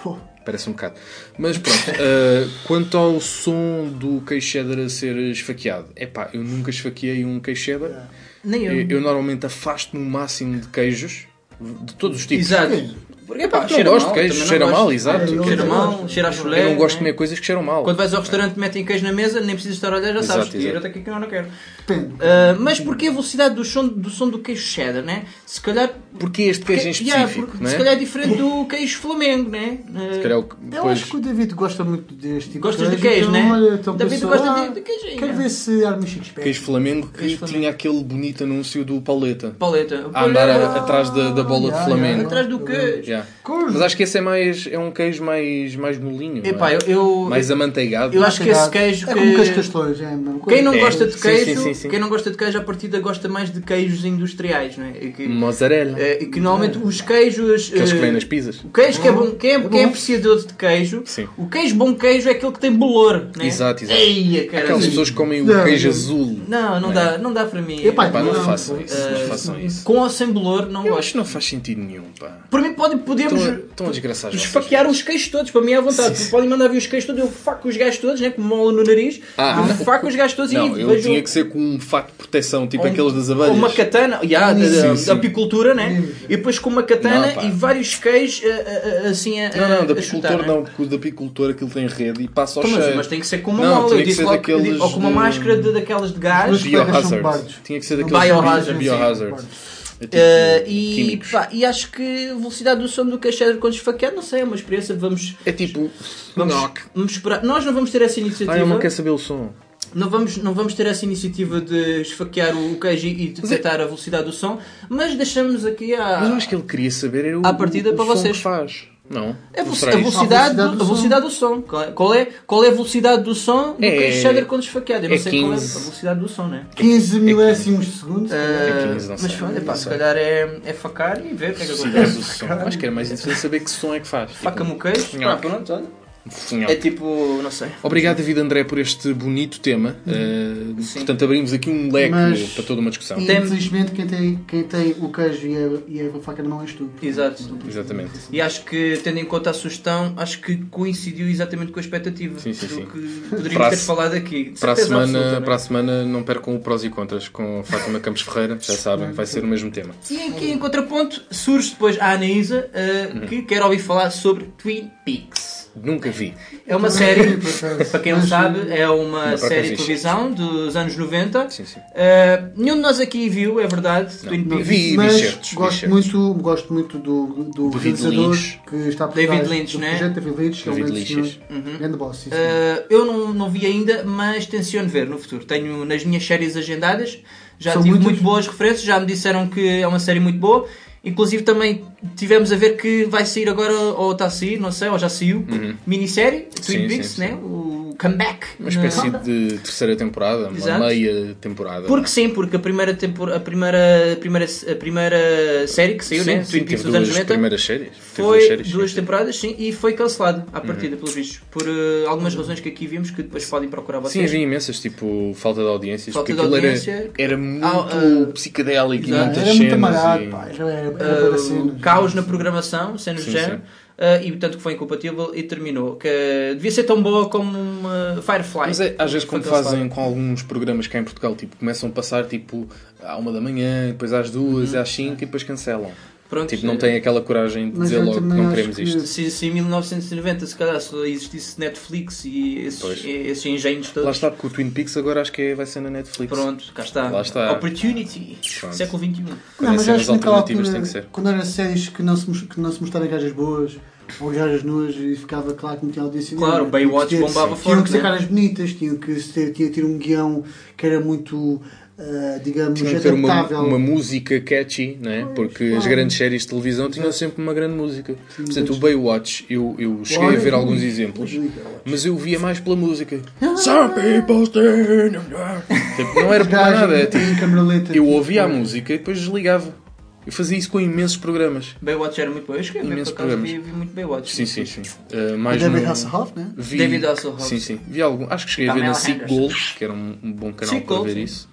Oh, Parece um bocado. Mas pronto, eh, quanto ao som do queijo cheddar a ser esfaqueado, é pá, eu nunca esfaqueei um queijo cheddar. Nem eu. Eu, eu normalmente afasto-me o máximo de queijos, de todos os tipos. Exato. Porque, pá, cheira gosto mal, de queijo, cheira mal, exato. É, Cheira mal, cheira a chulé. Eu não gosto de né? comer coisas que cheiram mal. Quando vais ao restaurante metem queijo na mesa, nem precisas estar a olhar, já Exato, sabes. Tira exato. daqui que eu não quero. Depende. Ah, mas porquê a velocidade do som, do som do queijo cheddar, né? Se calhar... Porque este queijo em específico, porque não é? se calhar é diferente do queijo flamengo, né? Ah, Se calhar o que- Eu acho que o David gosta muito deste tipo Gostas de de queijo, então, né? olha, então David pensou, gosta ah, de- de queijinho. Quero ver se arma Espera. Queijo Flamengo que Queijo tinha aquele bonito anúncio do Pauleta. Pauleta. A andar atrás da, bola de Ah, Flamengo. Atrás do queijo. Yeah. Mas acho que esse é mais é um queijo mais, mais molinho. não é? Epá, eu, eu, Mais amanteigado. eu acho que esse queijo É que- como queijo castelões, é. Quem não É, gosta de queijo, sim, sim, sim. quem não gosta de queijo, à partida gosta mais de queijos industriais, não é? Que, Mozzarella. é, e que normalmente os queijos. Aqueles que eh, vêm nas pizzas. O queijo que é bom, quem é, bom. quem é apreciador de queijo, Sim. o queijo bom queijo é aquele que tem bolor, né? Exato, exato. Eia, cara, Aquelas pessoas que comem o queijo não. azul. Não, não é? dá, não dá para mim. Epá, Pá, não, Não, façam isso. Não Eh, façam isso. Com ou sem bolor, não Eu gosto. acho que não faz sentido nenhum, pá. Para mim pode, podemos Estão estão esfaquear os queijos todos, para mim é à vontade. Sim, sim. Podem mandar vir os queijos todos, eu faco os gajos todos, né, com mola no nariz, Ah, eu não. faco os gajos todos Não, e eu vejo tinha que ser com um fato de proteção, tipo um- aqueles das abelhas. Uma katana, yeah, da, Sim, sim. apicultura, né? E depois com uma katana Não, e vários queijos eh, eh, assim a, Não, não, da apicultor né? não, porque o da apicultor aquilo tem rede e passa ao Então, mas, cheiro. mas tem que ser com uma Não, mola, eu que disse ser logo, ou com uma máscara daquelas de gás. Tinha que ser daqueles Biohazard. É tipo Eh, e, pá, e acho que a velocidade do som do queixeiro quando esfaqueado, não sei, é uma experiência, vamos, É tipo. vamos, knock. vamos esperar. Nós não vamos ter essa Ah, iniciativa. ele não quer saber o som. Não vamos, não vamos ter essa iniciativa de esfaquear o queijo e de detectar a velocidade do som, mas deixamos aqui a, Mas eu acho que ele queria saber era o, À partida o, o para som vocês. que faz. Não? a, velocidade, A do, velocidade do a velocidade do som. Qual é, qual, é, é a velocidade do som do É- queijo cheddar quando esfaqueado? Eu não é sei qual é a 15. velocidade do som, né? 15 milésimos de segundo. Eh, 15, não mas olha, pá, se calhar é, é facar e ver o que é que acontece. Acho que era mais interessante saber que som é que faz. Faca-me o queijo. Nham. Ah, pronto, olha. Nham. É tipo, não sei. Obrigado, David André, por este bonito tema. Uh, portanto, abrimos aqui um leque Mas- para toda uma discussão. E, Infelizmente, quem tem, quem tem o queijo e a, e a faca não és tu. Exato. Exatamente. E acho que, tendo em conta a sugestão, acho que coincidiu exatamente com a expectativa Sim, sim, do sim. que poderíamos ter se- falado aqui. Para a, semana, absoluta, para a semana não percam o prós e contras com a Fátima Campos Ferreira, já sabem, vai ser o mesmo tema. E aqui em contraponto surge depois a Anaísa, uh, Uhum. que quer ouvir falar sobre Twin Peaks. Nunca vi. É uma série, para quem não sabe, é uma Não, série de vi. televisão dos anos 90. Sim, sim. Uh, nenhum de nós aqui viu, é verdade, Twin Não, Peaks. vi. mas gosto, certos. muito, gosto muito do, do David realizador Lynch. que está por David trás Lynch, do né? projeto David Lynch, que é um David Lynch. grande boss. sim, sim. Uh, eu não, não vi ainda, mas tenciono ver no futuro. Tenho nas minhas séries agendadas, já São tive muitas? muito boas referências, já me disseram que é uma série muito boa. Inclusive também tivemos a ver que vai sair agora, ou está a sair, não sei, ou já saiu, minissérie, Twin Sim, Peaks, sim, né? o comeback. Uma espécie na- de terceira temporada, uma Exato. meia temporada. Porque sim, porque a primeira, tempor... a primeira, a primeira, a primeira série que saiu, sim, né? sim, Twin Peaks dos anos duas 90, primeiras séries. Foi duas séries, duas sim. temporadas, sim, e foi cancelado à partida, pelos vistos, por eh, algumas razões que aqui vimos que depois podem procurar Sim, vocês. havia imensas, tipo, falta de audiências, Falta porque de aquilo audiência. era, era muito Ah, ah, psicadélico e muitas Era muito cenas. amarado, e- pá. Era, Uh, cenas. caos na programação, cenas Sim, do género, uh, e tanto que foi incompatível e terminou. Que devia ser tão boa como uma Firefly. Mas é, às vezes como fazem com alguns programas cá em Portugal, tipo, começam a passar tipo à uma da manhã, depois às duas, às cinco e depois cancelam. Pronto, Tipo, não eh, têm aquela coragem de Mas dizer logo que não queremos que- isto. Se, se em 1990 se calhar só existisse Netflix e esses, Pois. esses engenhos todos. Lá está, porque o Twin Peaks agora acho que é- vai ser na Netflix. Pronto, cá está. Lá está. Opportunity. Pronto. Século XXI. Quando Não, é mas acho que alternativas altura, tem que ser. quando eram séries que não se, que não se mostraram gajas boas ou gajas nuas e ficava claro que não tinha audiência Claro, nenhuma. Baywatch bombava Tinham forte, que ser né? caras bonitas, tinham que ter, tinha que ter um guião que era muito, ah, digamos, Tinha que ter uma, adaptável. uma música catchy, né? porque as claro. grandes séries de televisão tinham sempre uma grande música. Portanto, o Baywatch, eu, eu cheguei Olha, a ver alguns exemplos, mas eu via mais pela música. Some people stand tipo, Não era por nada, é tipo, eu ouvia a música e depois desligava. Eu fazia isso com imensos programas. Baywatch era muito bom. Eu por Imensos programas. vi, vi muito Baywatch. Sim, sim, sim. Uh, mais David no- Hasselhoff, né? Vi, David Hasselhoff. Sim, sim. Vi algum. Acho que cheguei a ver na SIC. Gold, que era um, um bom canal para Gold, ver sim. isso.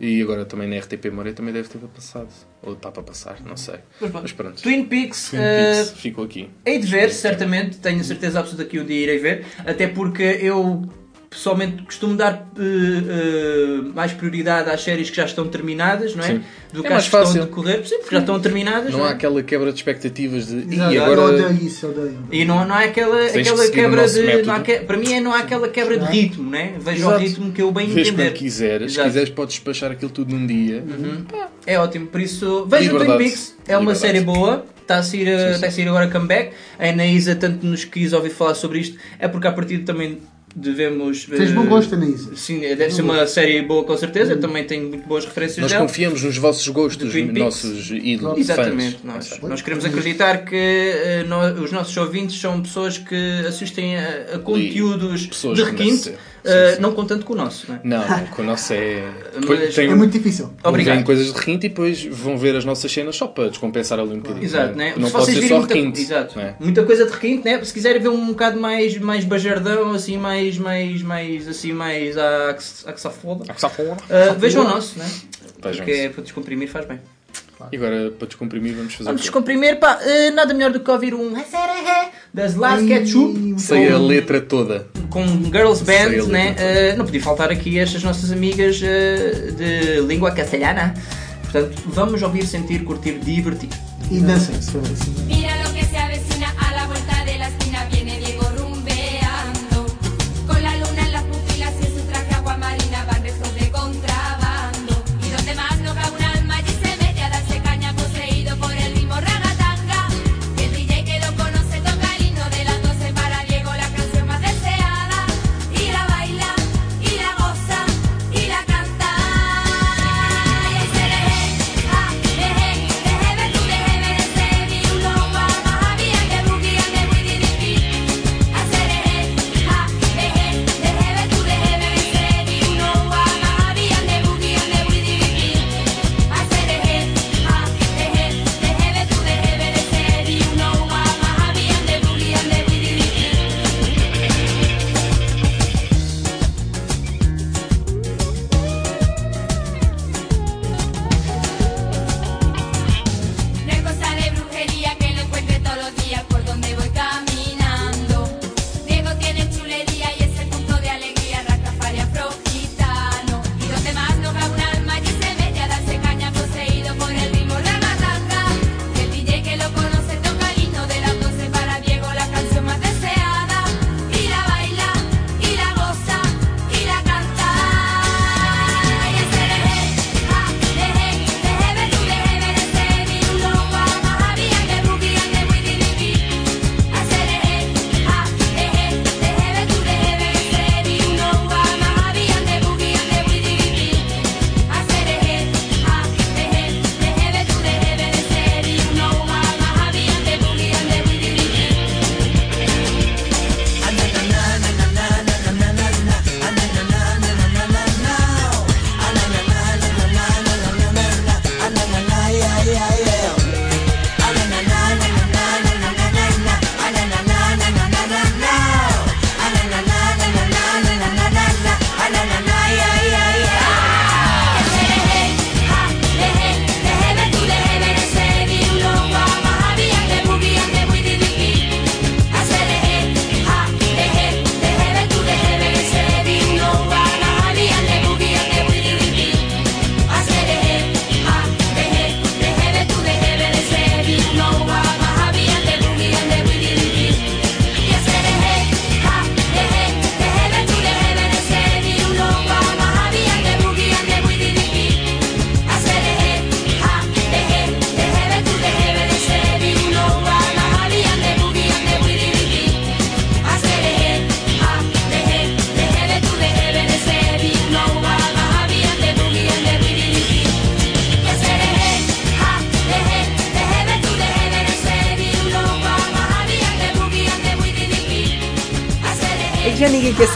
E agora também na RTP Memória também deve ter passado. Ou está para passar, não sei. Mas pronto. Mas pronto. Twin Peaks, Twin Peaks ficou aqui. Hei de ver, certamente, tenho a certeza absoluta que um dia irei ver, até porque eu pessoalmente costumo dar eh, eh, mais prioridade às séries que já estão terminadas, não é? Sim. Do É que mais às que estão a fácil. decorrer, sim, porque já estão terminadas. Não não há é? aquela quebra de expectativas de. Exato, E Eu agora. odeio isso, odeio. E não, não há aquela, Tens aquela o quebra de. não há que- para mim é, não há aquela quebra de ritmo, né? Vejo Exato. o ritmo que eu bem Vês entender. quando quiseres. Se quiseres, podes despachar aquilo tudo num dia. Pá, É ótimo, por isso vejam Twin Liberdade. Peaks, é uma Liberdade. série boa, está a sair, uh, Sim, sim. está a sair agora comeback. A Anaísa tanto nos quis ouvir falar sobre isto, é porque a partir também devemos. Eh, bom gosto, Anaísa. Sim, deve ser uma série boa com certeza, eu também tenho muito boas referências Nós dela. confiamos nos vossos gostos, Peaks. nossos ídolos. Exatamente, fãs. nós, nós queremos acreditar que eh, nó- os nossos ouvintes são pessoas que assistem a, a conteúdos de requinte, eh, Sim, sim. não contando com o nosso. Não é? Não, com o nosso é. Mas- tem, É muito difícil. Obrigado. Vêm coisas de requinte e depois vão ver as nossas cenas só para descompensar ali um bocadinho. Exato, não, né? não Se pode ser só muita, requinte. exato, é? muita coisa de requinte, né? Se quiserem ver um bocado mais, mais bajardão, assim, mais, mais, mais, assim, mais a que se foda, Ah, uh, vejam o nosso, né? Porque é para descomprimir faz bem. E agora, para descomprimir, vamos fazer Vamos descomprimir, pá, uh, nada melhor do que ouvir um das Last Ketchup Sei a com- letra toda. com Girls Band, né? Uh, não podia faltar aqui estas nossas amigas uh, de língua castelhana. Portanto, vamos ouvir, sentir, curtir, divertir. E dancem, se for assim.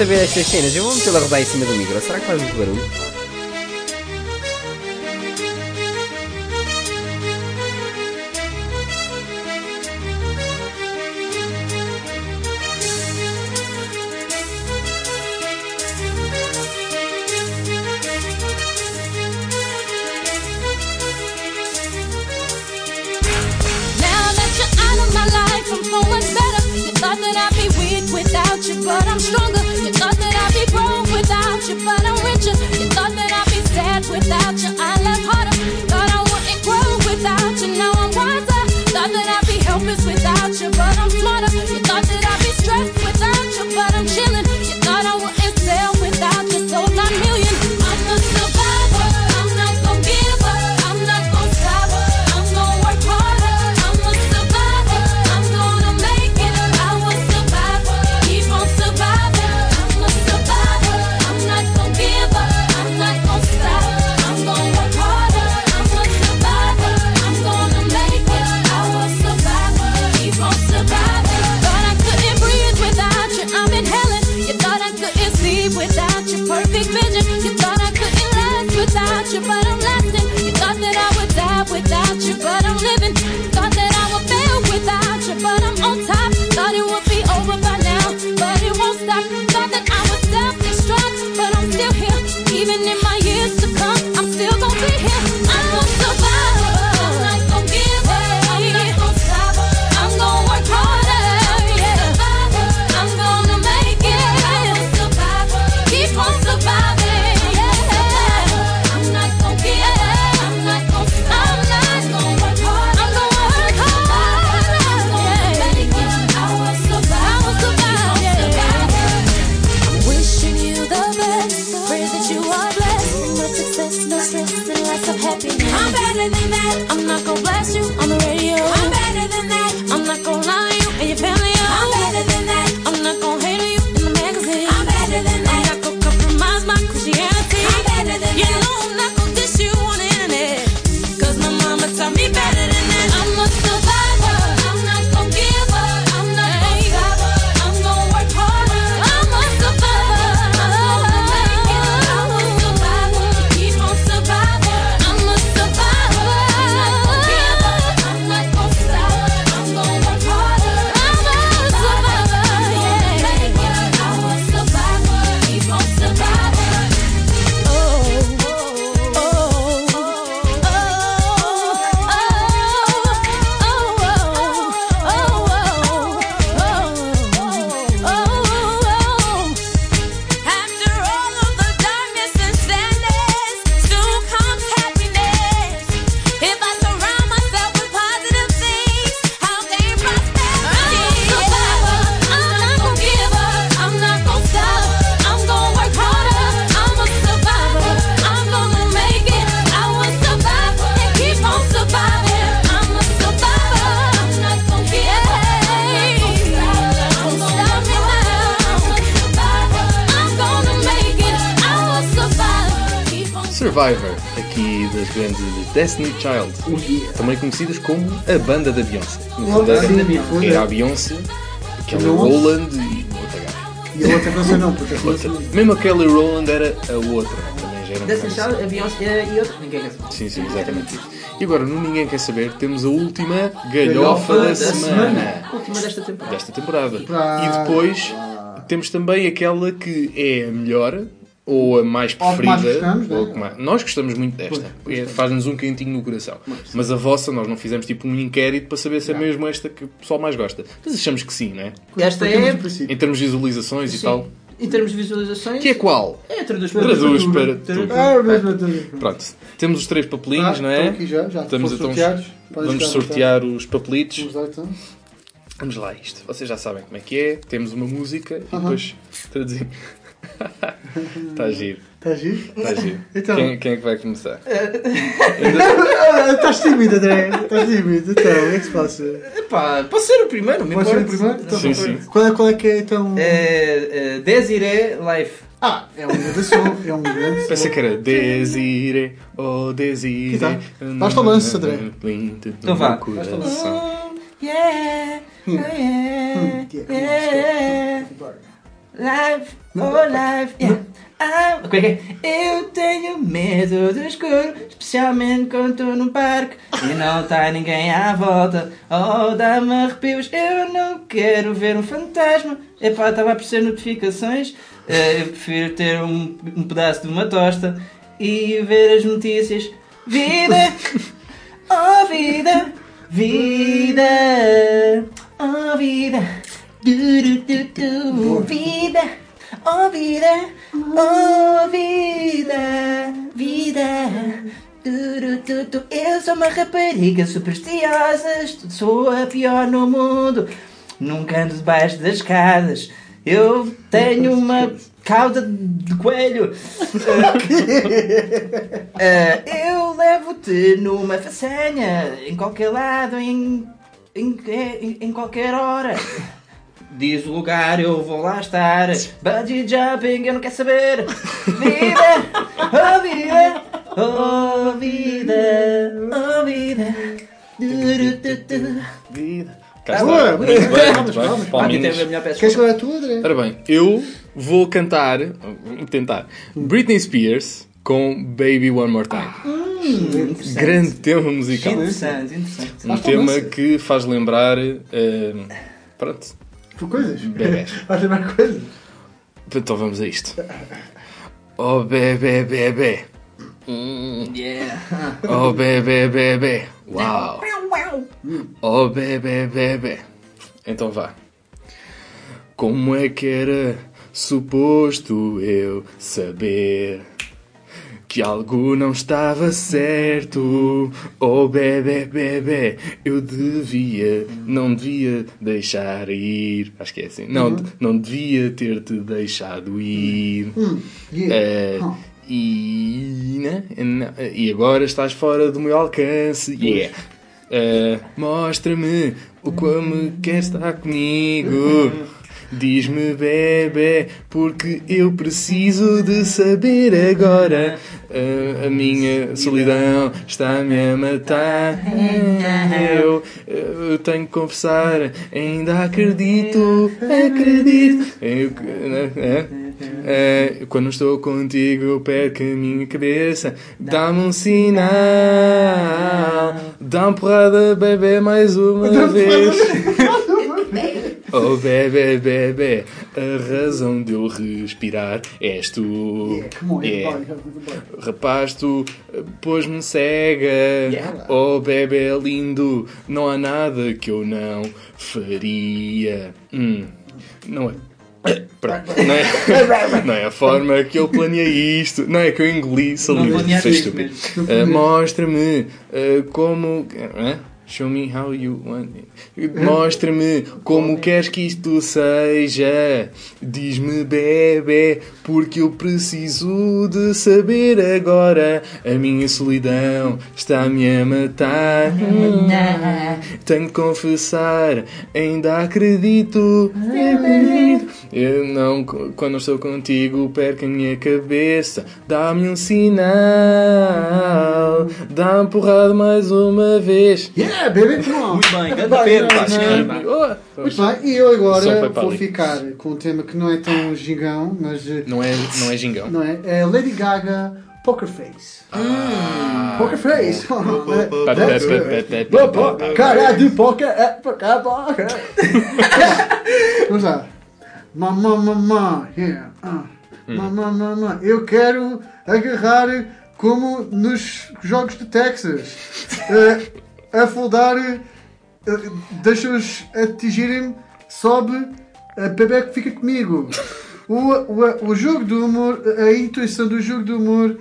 Saber estas cenas. Eu vou metê-la a rodar em cima do micro. Será que faz muito barulho? Grandes Destiny Child, também conhecidas como a banda da Beyoncé. No fundo, sim, era- no fundo é é. a Beyoncé, aquela Não. Roland e outra gaja. E a outra canção não, porque a Outra. Mesmo a Kelly Rowland era a outra, também já era bocado chave, a Beyoncé e outra, ninguém quer saber. Sim, sim, exatamente isso. E agora, no Ninguém Quer Saber, temos a última galhofa da, Da semana, Última desta temporada. desta temporada. Pra- E depois temos também aquela que é a melhor, ou a mais Ou que mais preferida. gostamos, né? ou que mais- Nós gostamos muito desta. É, Faz-nos um quentinho no coração. Mas a vossa, nós não fizemos tipo um inquérito para saber se é mesmo esta que o pessoal mais gosta. Mas achamos que sim, não é? Esta é, princípio. Em termos de visualizações e sim, tal. em termos de visualizações, Que é qual? é traduz para Traduz tudo. para tudo. Ah, mas não estou Pronto, temos os três papelinhos, Ah, não é? estão aqui já, já. Estamos então- Vamos sortear os papelitos. Vamos lá então. Vamos lá, isto. Vocês já sabem como é que é. Temos uma música e Aham. depois traduzimos. Está giro, Está giro? está giro. Então. Quem, quem é que vai começar? Ah, Estás tímido, André. Estás tímido. Então, o que é que se passa? Epá, posso ser o primeiro, me Pode ser o primeiro? Então, Sim, sim. Qual é, qual é que é então? É, é, Desiree Life. Ah, é um grande som. É um grande som. Pensei que era Desire, oh Desire. Que tal? Basta o lance, André. Então vá. Basta o lance. Yeah, Hum. yeah, Hum, yeah. Life, oh life, yeah. Ah, como é que é? Eu tenho medo do escuro, especialmente quando estou num parque e não está ninguém à volta. Oh, dá-me arrepios, eu não quero ver um fantasma. Epá, estava a aparecer notificações. Eh, eu prefiro ter um, um pedaço de uma tosta e ver as notícias. Vida, oh vida, vida, oh vida, du, vida. Oh vida, oh vida, vida. Eu sou uma rapariga supersticiosa, sou a pior no mundo. Nunca ando debaixo das escadas. Eu tenho uma cauda de coelho. Eh, eu levo-te numa façanha, em qualquer lado, em, em, em qualquer hora. Diz o lugar, eu vou lá estar. Bungee jumping, eu não quero saber. Vida, oh vida, oh vida, oh vida. Du, du, du, du. Vida. Cá está. boa, Muito bem, palmas, muito bem. palmas. Ah, Palminhas. teve a melhor peça. Queres falar a tua, André? Ora bem, eu vou cantar, vou tentar, Britney Spears com Baby One More Time. Interessante. Grande tema musical. Interessante, interessante. Um tema que faz lembrar. eh, pronto, Por coisas? bebés. Vais lembrar coisas? Então vamos a isto. Oh bebê, bebê. Yeah. Oh bebê, bebê. Uau. Oh bebê, bebê. Então vá. Como é que era suposto eu saber que algo não estava certo? Oh bebê, bebê, eu devia, não devia deixar ir. Acho que é assim. Não, não devia ter-te deixado ir. Huh. e, né? E agora estás fora do meu alcance. Yeah. Eh, Mostra-me o como queres estar comigo. Diz-me, bebê, porque eu preciso de saber agora. Eh, a minha solidão está-me a matar. Eu, eu tenho que confessar, ainda acredito, acredito. Eu, eh, eh, quando estou contigo, eu perco a minha cabeça. Dá-me um sinal. Dá uma porrada, bebê, mais uma vez. Oh, bebê, bebê, a razão de eu respirar és tu. Yeah, come on, Yeah. everybody, everybody. Rapaz, tu pôs-me cega. Oh, bebê lindo, não há nada que eu não faria. Hum, não é. Pronto, não é, não é a forma que eu planeei isto. Não é que eu engoli saliva. Foi estúpido. mesmo. Eh, Mostra-me eh, como. eh? Show me how you want it. Mostra-me como queres que isto seja. Diz-me, bebê, porque eu preciso de saber agora. A minha solidão está-me a matar. Tenho de confessar, ainda acredito. Eu não, quando estou contigo, perco a minha cabeça. Dá-me um sinal. Dá-me porrada mais uma vez. Yeah, baby, come on. Muito bem, grande Pedro. pá, esquema. Oh, Muito bem, e eu agora vou ficar com um tema que não é tão gigão, mas eh, Não é, não é gingão. não é? É Lady Gaga Poker Face. Poker Face. That's it. Poker, Cara de poker é poker. Vamos lá. Mamã, mamã, yeah. ah. Mamã, mamã. Eu quero agarrar como nos jogos de Texas. Eh, a foldar, eh, deixa-os atingirem-me, sobe, a que fica comigo. O, o, o jogo do humor, a intuição do jogo do humor,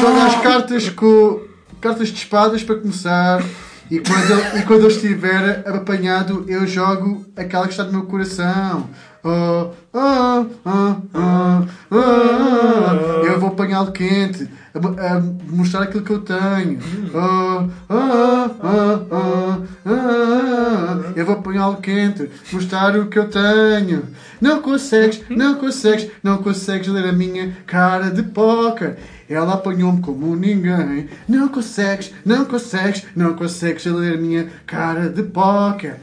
joga as cartas com cartas de espadas para começar. E quando, e quando eu estiver apanhado, eu jogo aquela que está no meu coração. Oh, oh, oh, oh, oh, oh. Eu vou apanhá-lo quente, a, a mostrar aquilo que eu tenho. Oh, oh, oh. Eu vou apanhá-lo quente, mostrar o que eu tenho. Não consegues, não consegues, não consegues ler a minha cara de póquer. Ela apanhou-me como ninguém. Não consegues, não consegues, não consegues ler a minha cara de póquer.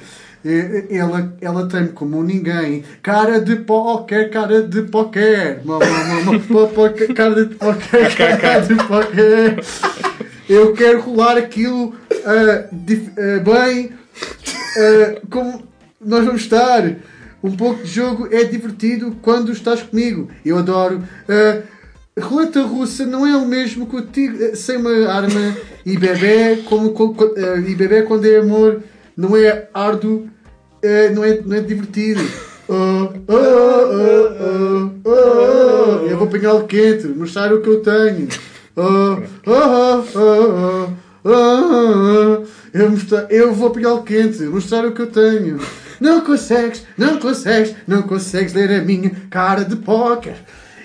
Ela, ela tem-me como ninguém. Cara de póquer, cara de póquer. Cara de póquer, cara de póquer. Eu quero rolar aquilo ah, dif- ah, bem. ah, como nós vamos estar. Um pouco de jogo é divertido quando estás comigo. Eu adoro. roleta russa não é o mesmo que o tigre sem uma arma e bebê, como, co- co- ah, e bebê quando é amor não é árduo, ah, não, é, não é divertido. Oh, oh, oh, oh, oh, eu vou apanhá-lo quente, mostrar o que eu tenho. Oh, oh, oh, eu, vou apanhá-lo quente, mostrar o que eu tenho. Não consegues, não consegues, não consegues ler a minha cara de póquer.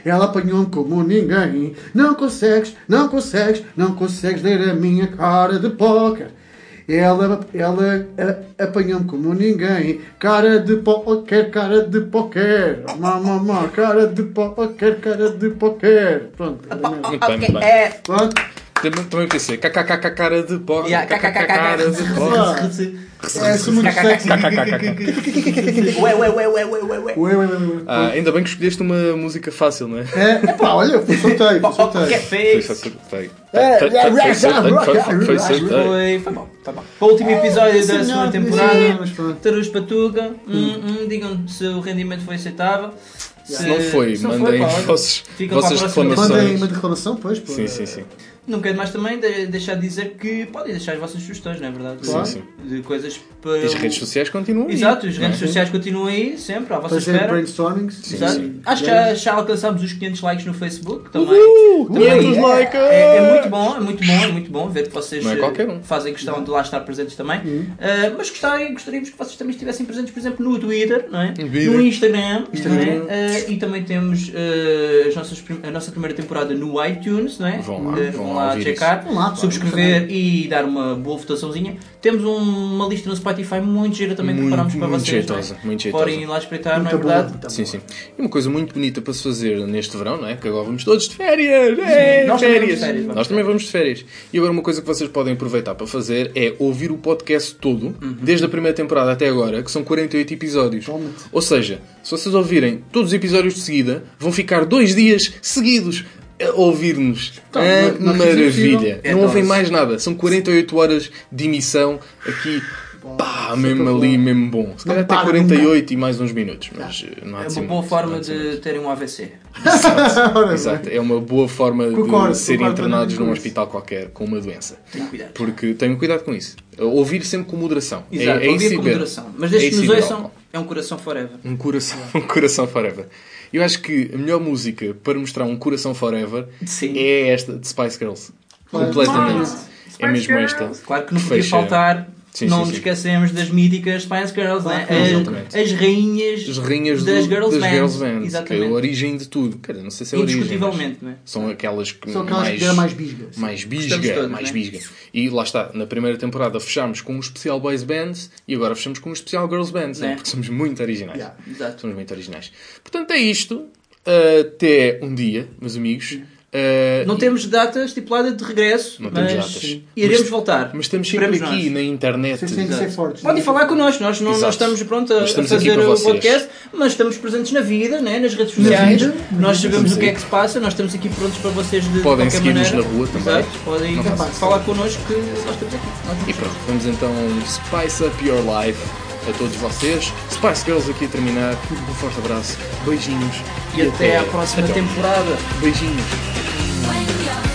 Ela apanhou-me como ninguém. Não consegues, não consegues, não consegues ler a minha cara de póquer. Ela, ela apanhou-me como ninguém. Cara de póquer, cara de póquer. Mamamá, cara de póquer, cara de póquer. Pronto. Bem, muito bem. É. Pronto. Também, pensei, kkk cara de. Yeah, kkk cara de pó. É, sou muito sexy. Ué, ué, ué, ué, ué, ué, ué. Ué, ué, ué, ué. Ah, ainda bem que escolheste uma música fácil, não é? É, epá, olha, foi sorteio, foi sorteio. Foi. É, Foi- sorteio, foi- foi sorteio. Foi, foi bom, foi bom. Para o último episódio da segunda temporada. Tarus Patuga, hum, hum, digam se o rendimento foi aceitável. Se não foi, mandem pá, vossas próxima. reclamações. Mandem uma reclamação, pois. Sim, sim, sim. Não quero mais também de- deixar de dizer que podem deixar as vossas sugestões, não é verdade? Claro. Sim, De coisas para. E as redes sociais continuam aí. Exato, as redes não é? sociais continuam aí, sempre, à vossa Fazer espera. brainstormings. Exato. sim. Acho que já, já alcançámos os 500 likes no Facebook também. Uhul! Também 500 é- likes! É, é muito bom, é muito bom, é muito bom ver que vocês Não é eh, qualquer um. fazem questão de lá estar presentes também. Uhum. Eh, mas gostarem, gostaríamos que vocês também estivessem presentes, por exemplo, no Twitter, não é? No Instagram, Instagram. Não é? Eh, e também temos eh, as nossas a nossa primeira temporada no iTunes, não é? Vão lá, vão lá lá checar, Vão lá, subscrever e dar uma boa votaçãozinha. Temos um- uma lista no Spotify muito gira também que Muito, preparamos para muito vocês. é? jeitosa, muito jeitosa. Podem ir lá espreitar, não é Muito boa, verdade? muito Sim, sim. E uma coisa muito bonita para se fazer neste verão, não é? Que agora vamos todos de férias! É, nós também vamos férias! de férias, vamos Nós também vamos de férias. E agora uma coisa que vocês podem aproveitar para fazer é ouvir o podcast todo, Uhum. desde a primeira temporada até agora, que são 48 episódios. Totalmente. Ou seja, se vocês ouvirem todos os episódios de seguida, vão ficar dois dias seguidos ouvir-nos. Então, Ah, é maravilha! É não ouvem mais nada. São 48 horas de emissão aqui. Pá, mesmo ali, mesmo bom. Se calhar até para 48 e mais uns minutos, mas eh, não há É de ser uma boa muito, forma de terem um AVC. Ora, Exato, é uma boa forma Concordo, de serem internados num hospital qualquer com uma doença. Tenham cuidado. Porque tenham cuidado com isso. Ouvir sempre com moderação. Exato, é, é ouvir isso com moderação. Mas É desde que nos ouçam, é um coração forever. Um coração, um coração forever. Eu acho que a melhor música para mostrar um coração forever Sim. é esta de Spice Girls. Claro. Completamente. É mesmo esta. Claro que não podia fecha- faltar. Sim, não sim, nos sim. esquecemos das míticas Spice Girls, né? Claro, as, exatamente. as rainhas, As rainhas das do, Girls das Band. Girls Band, que é a origem de tudo. Cara, não sei se é a origem. mas Indiscutivelmente, não é? São aquelas que São aquelas mais, que mais bisga. mais bisga, todos, mais né? bisga. E lá está, na primeira temporada fechámos com um especial boys bands e agora fechamos com um especial girls bands, né? Né? porque somos muito originais. Yeah. Exato. Somos muito originais. Portanto, é isto. Até um dia, meus amigos. Uh, Não temos data estipulada de regresso, Não temos mas datas. iremos Mas- voltar. mas estamos sempre Esperemos aqui nós. na internet. Vocês têm que ser fortes. Podem falar connosco, nós não, Exato. nós estamos pronto a, estamos fazer o podcast, mas estamos presentes na vida, né? nas redes sociais. vida, nós sabemos Sim. o que é que se passa, nós estamos aqui prontos para vocês de Podem seguir-nos na rua também. Exato, podem falar connosco que nós estamos aqui. Nós E pronto, vamos então spice up your life a todos vocês. Spice Girls aqui a terminar. Um forte abraço, beijinhos E até à próxima até temporada. Beijinhos. When you're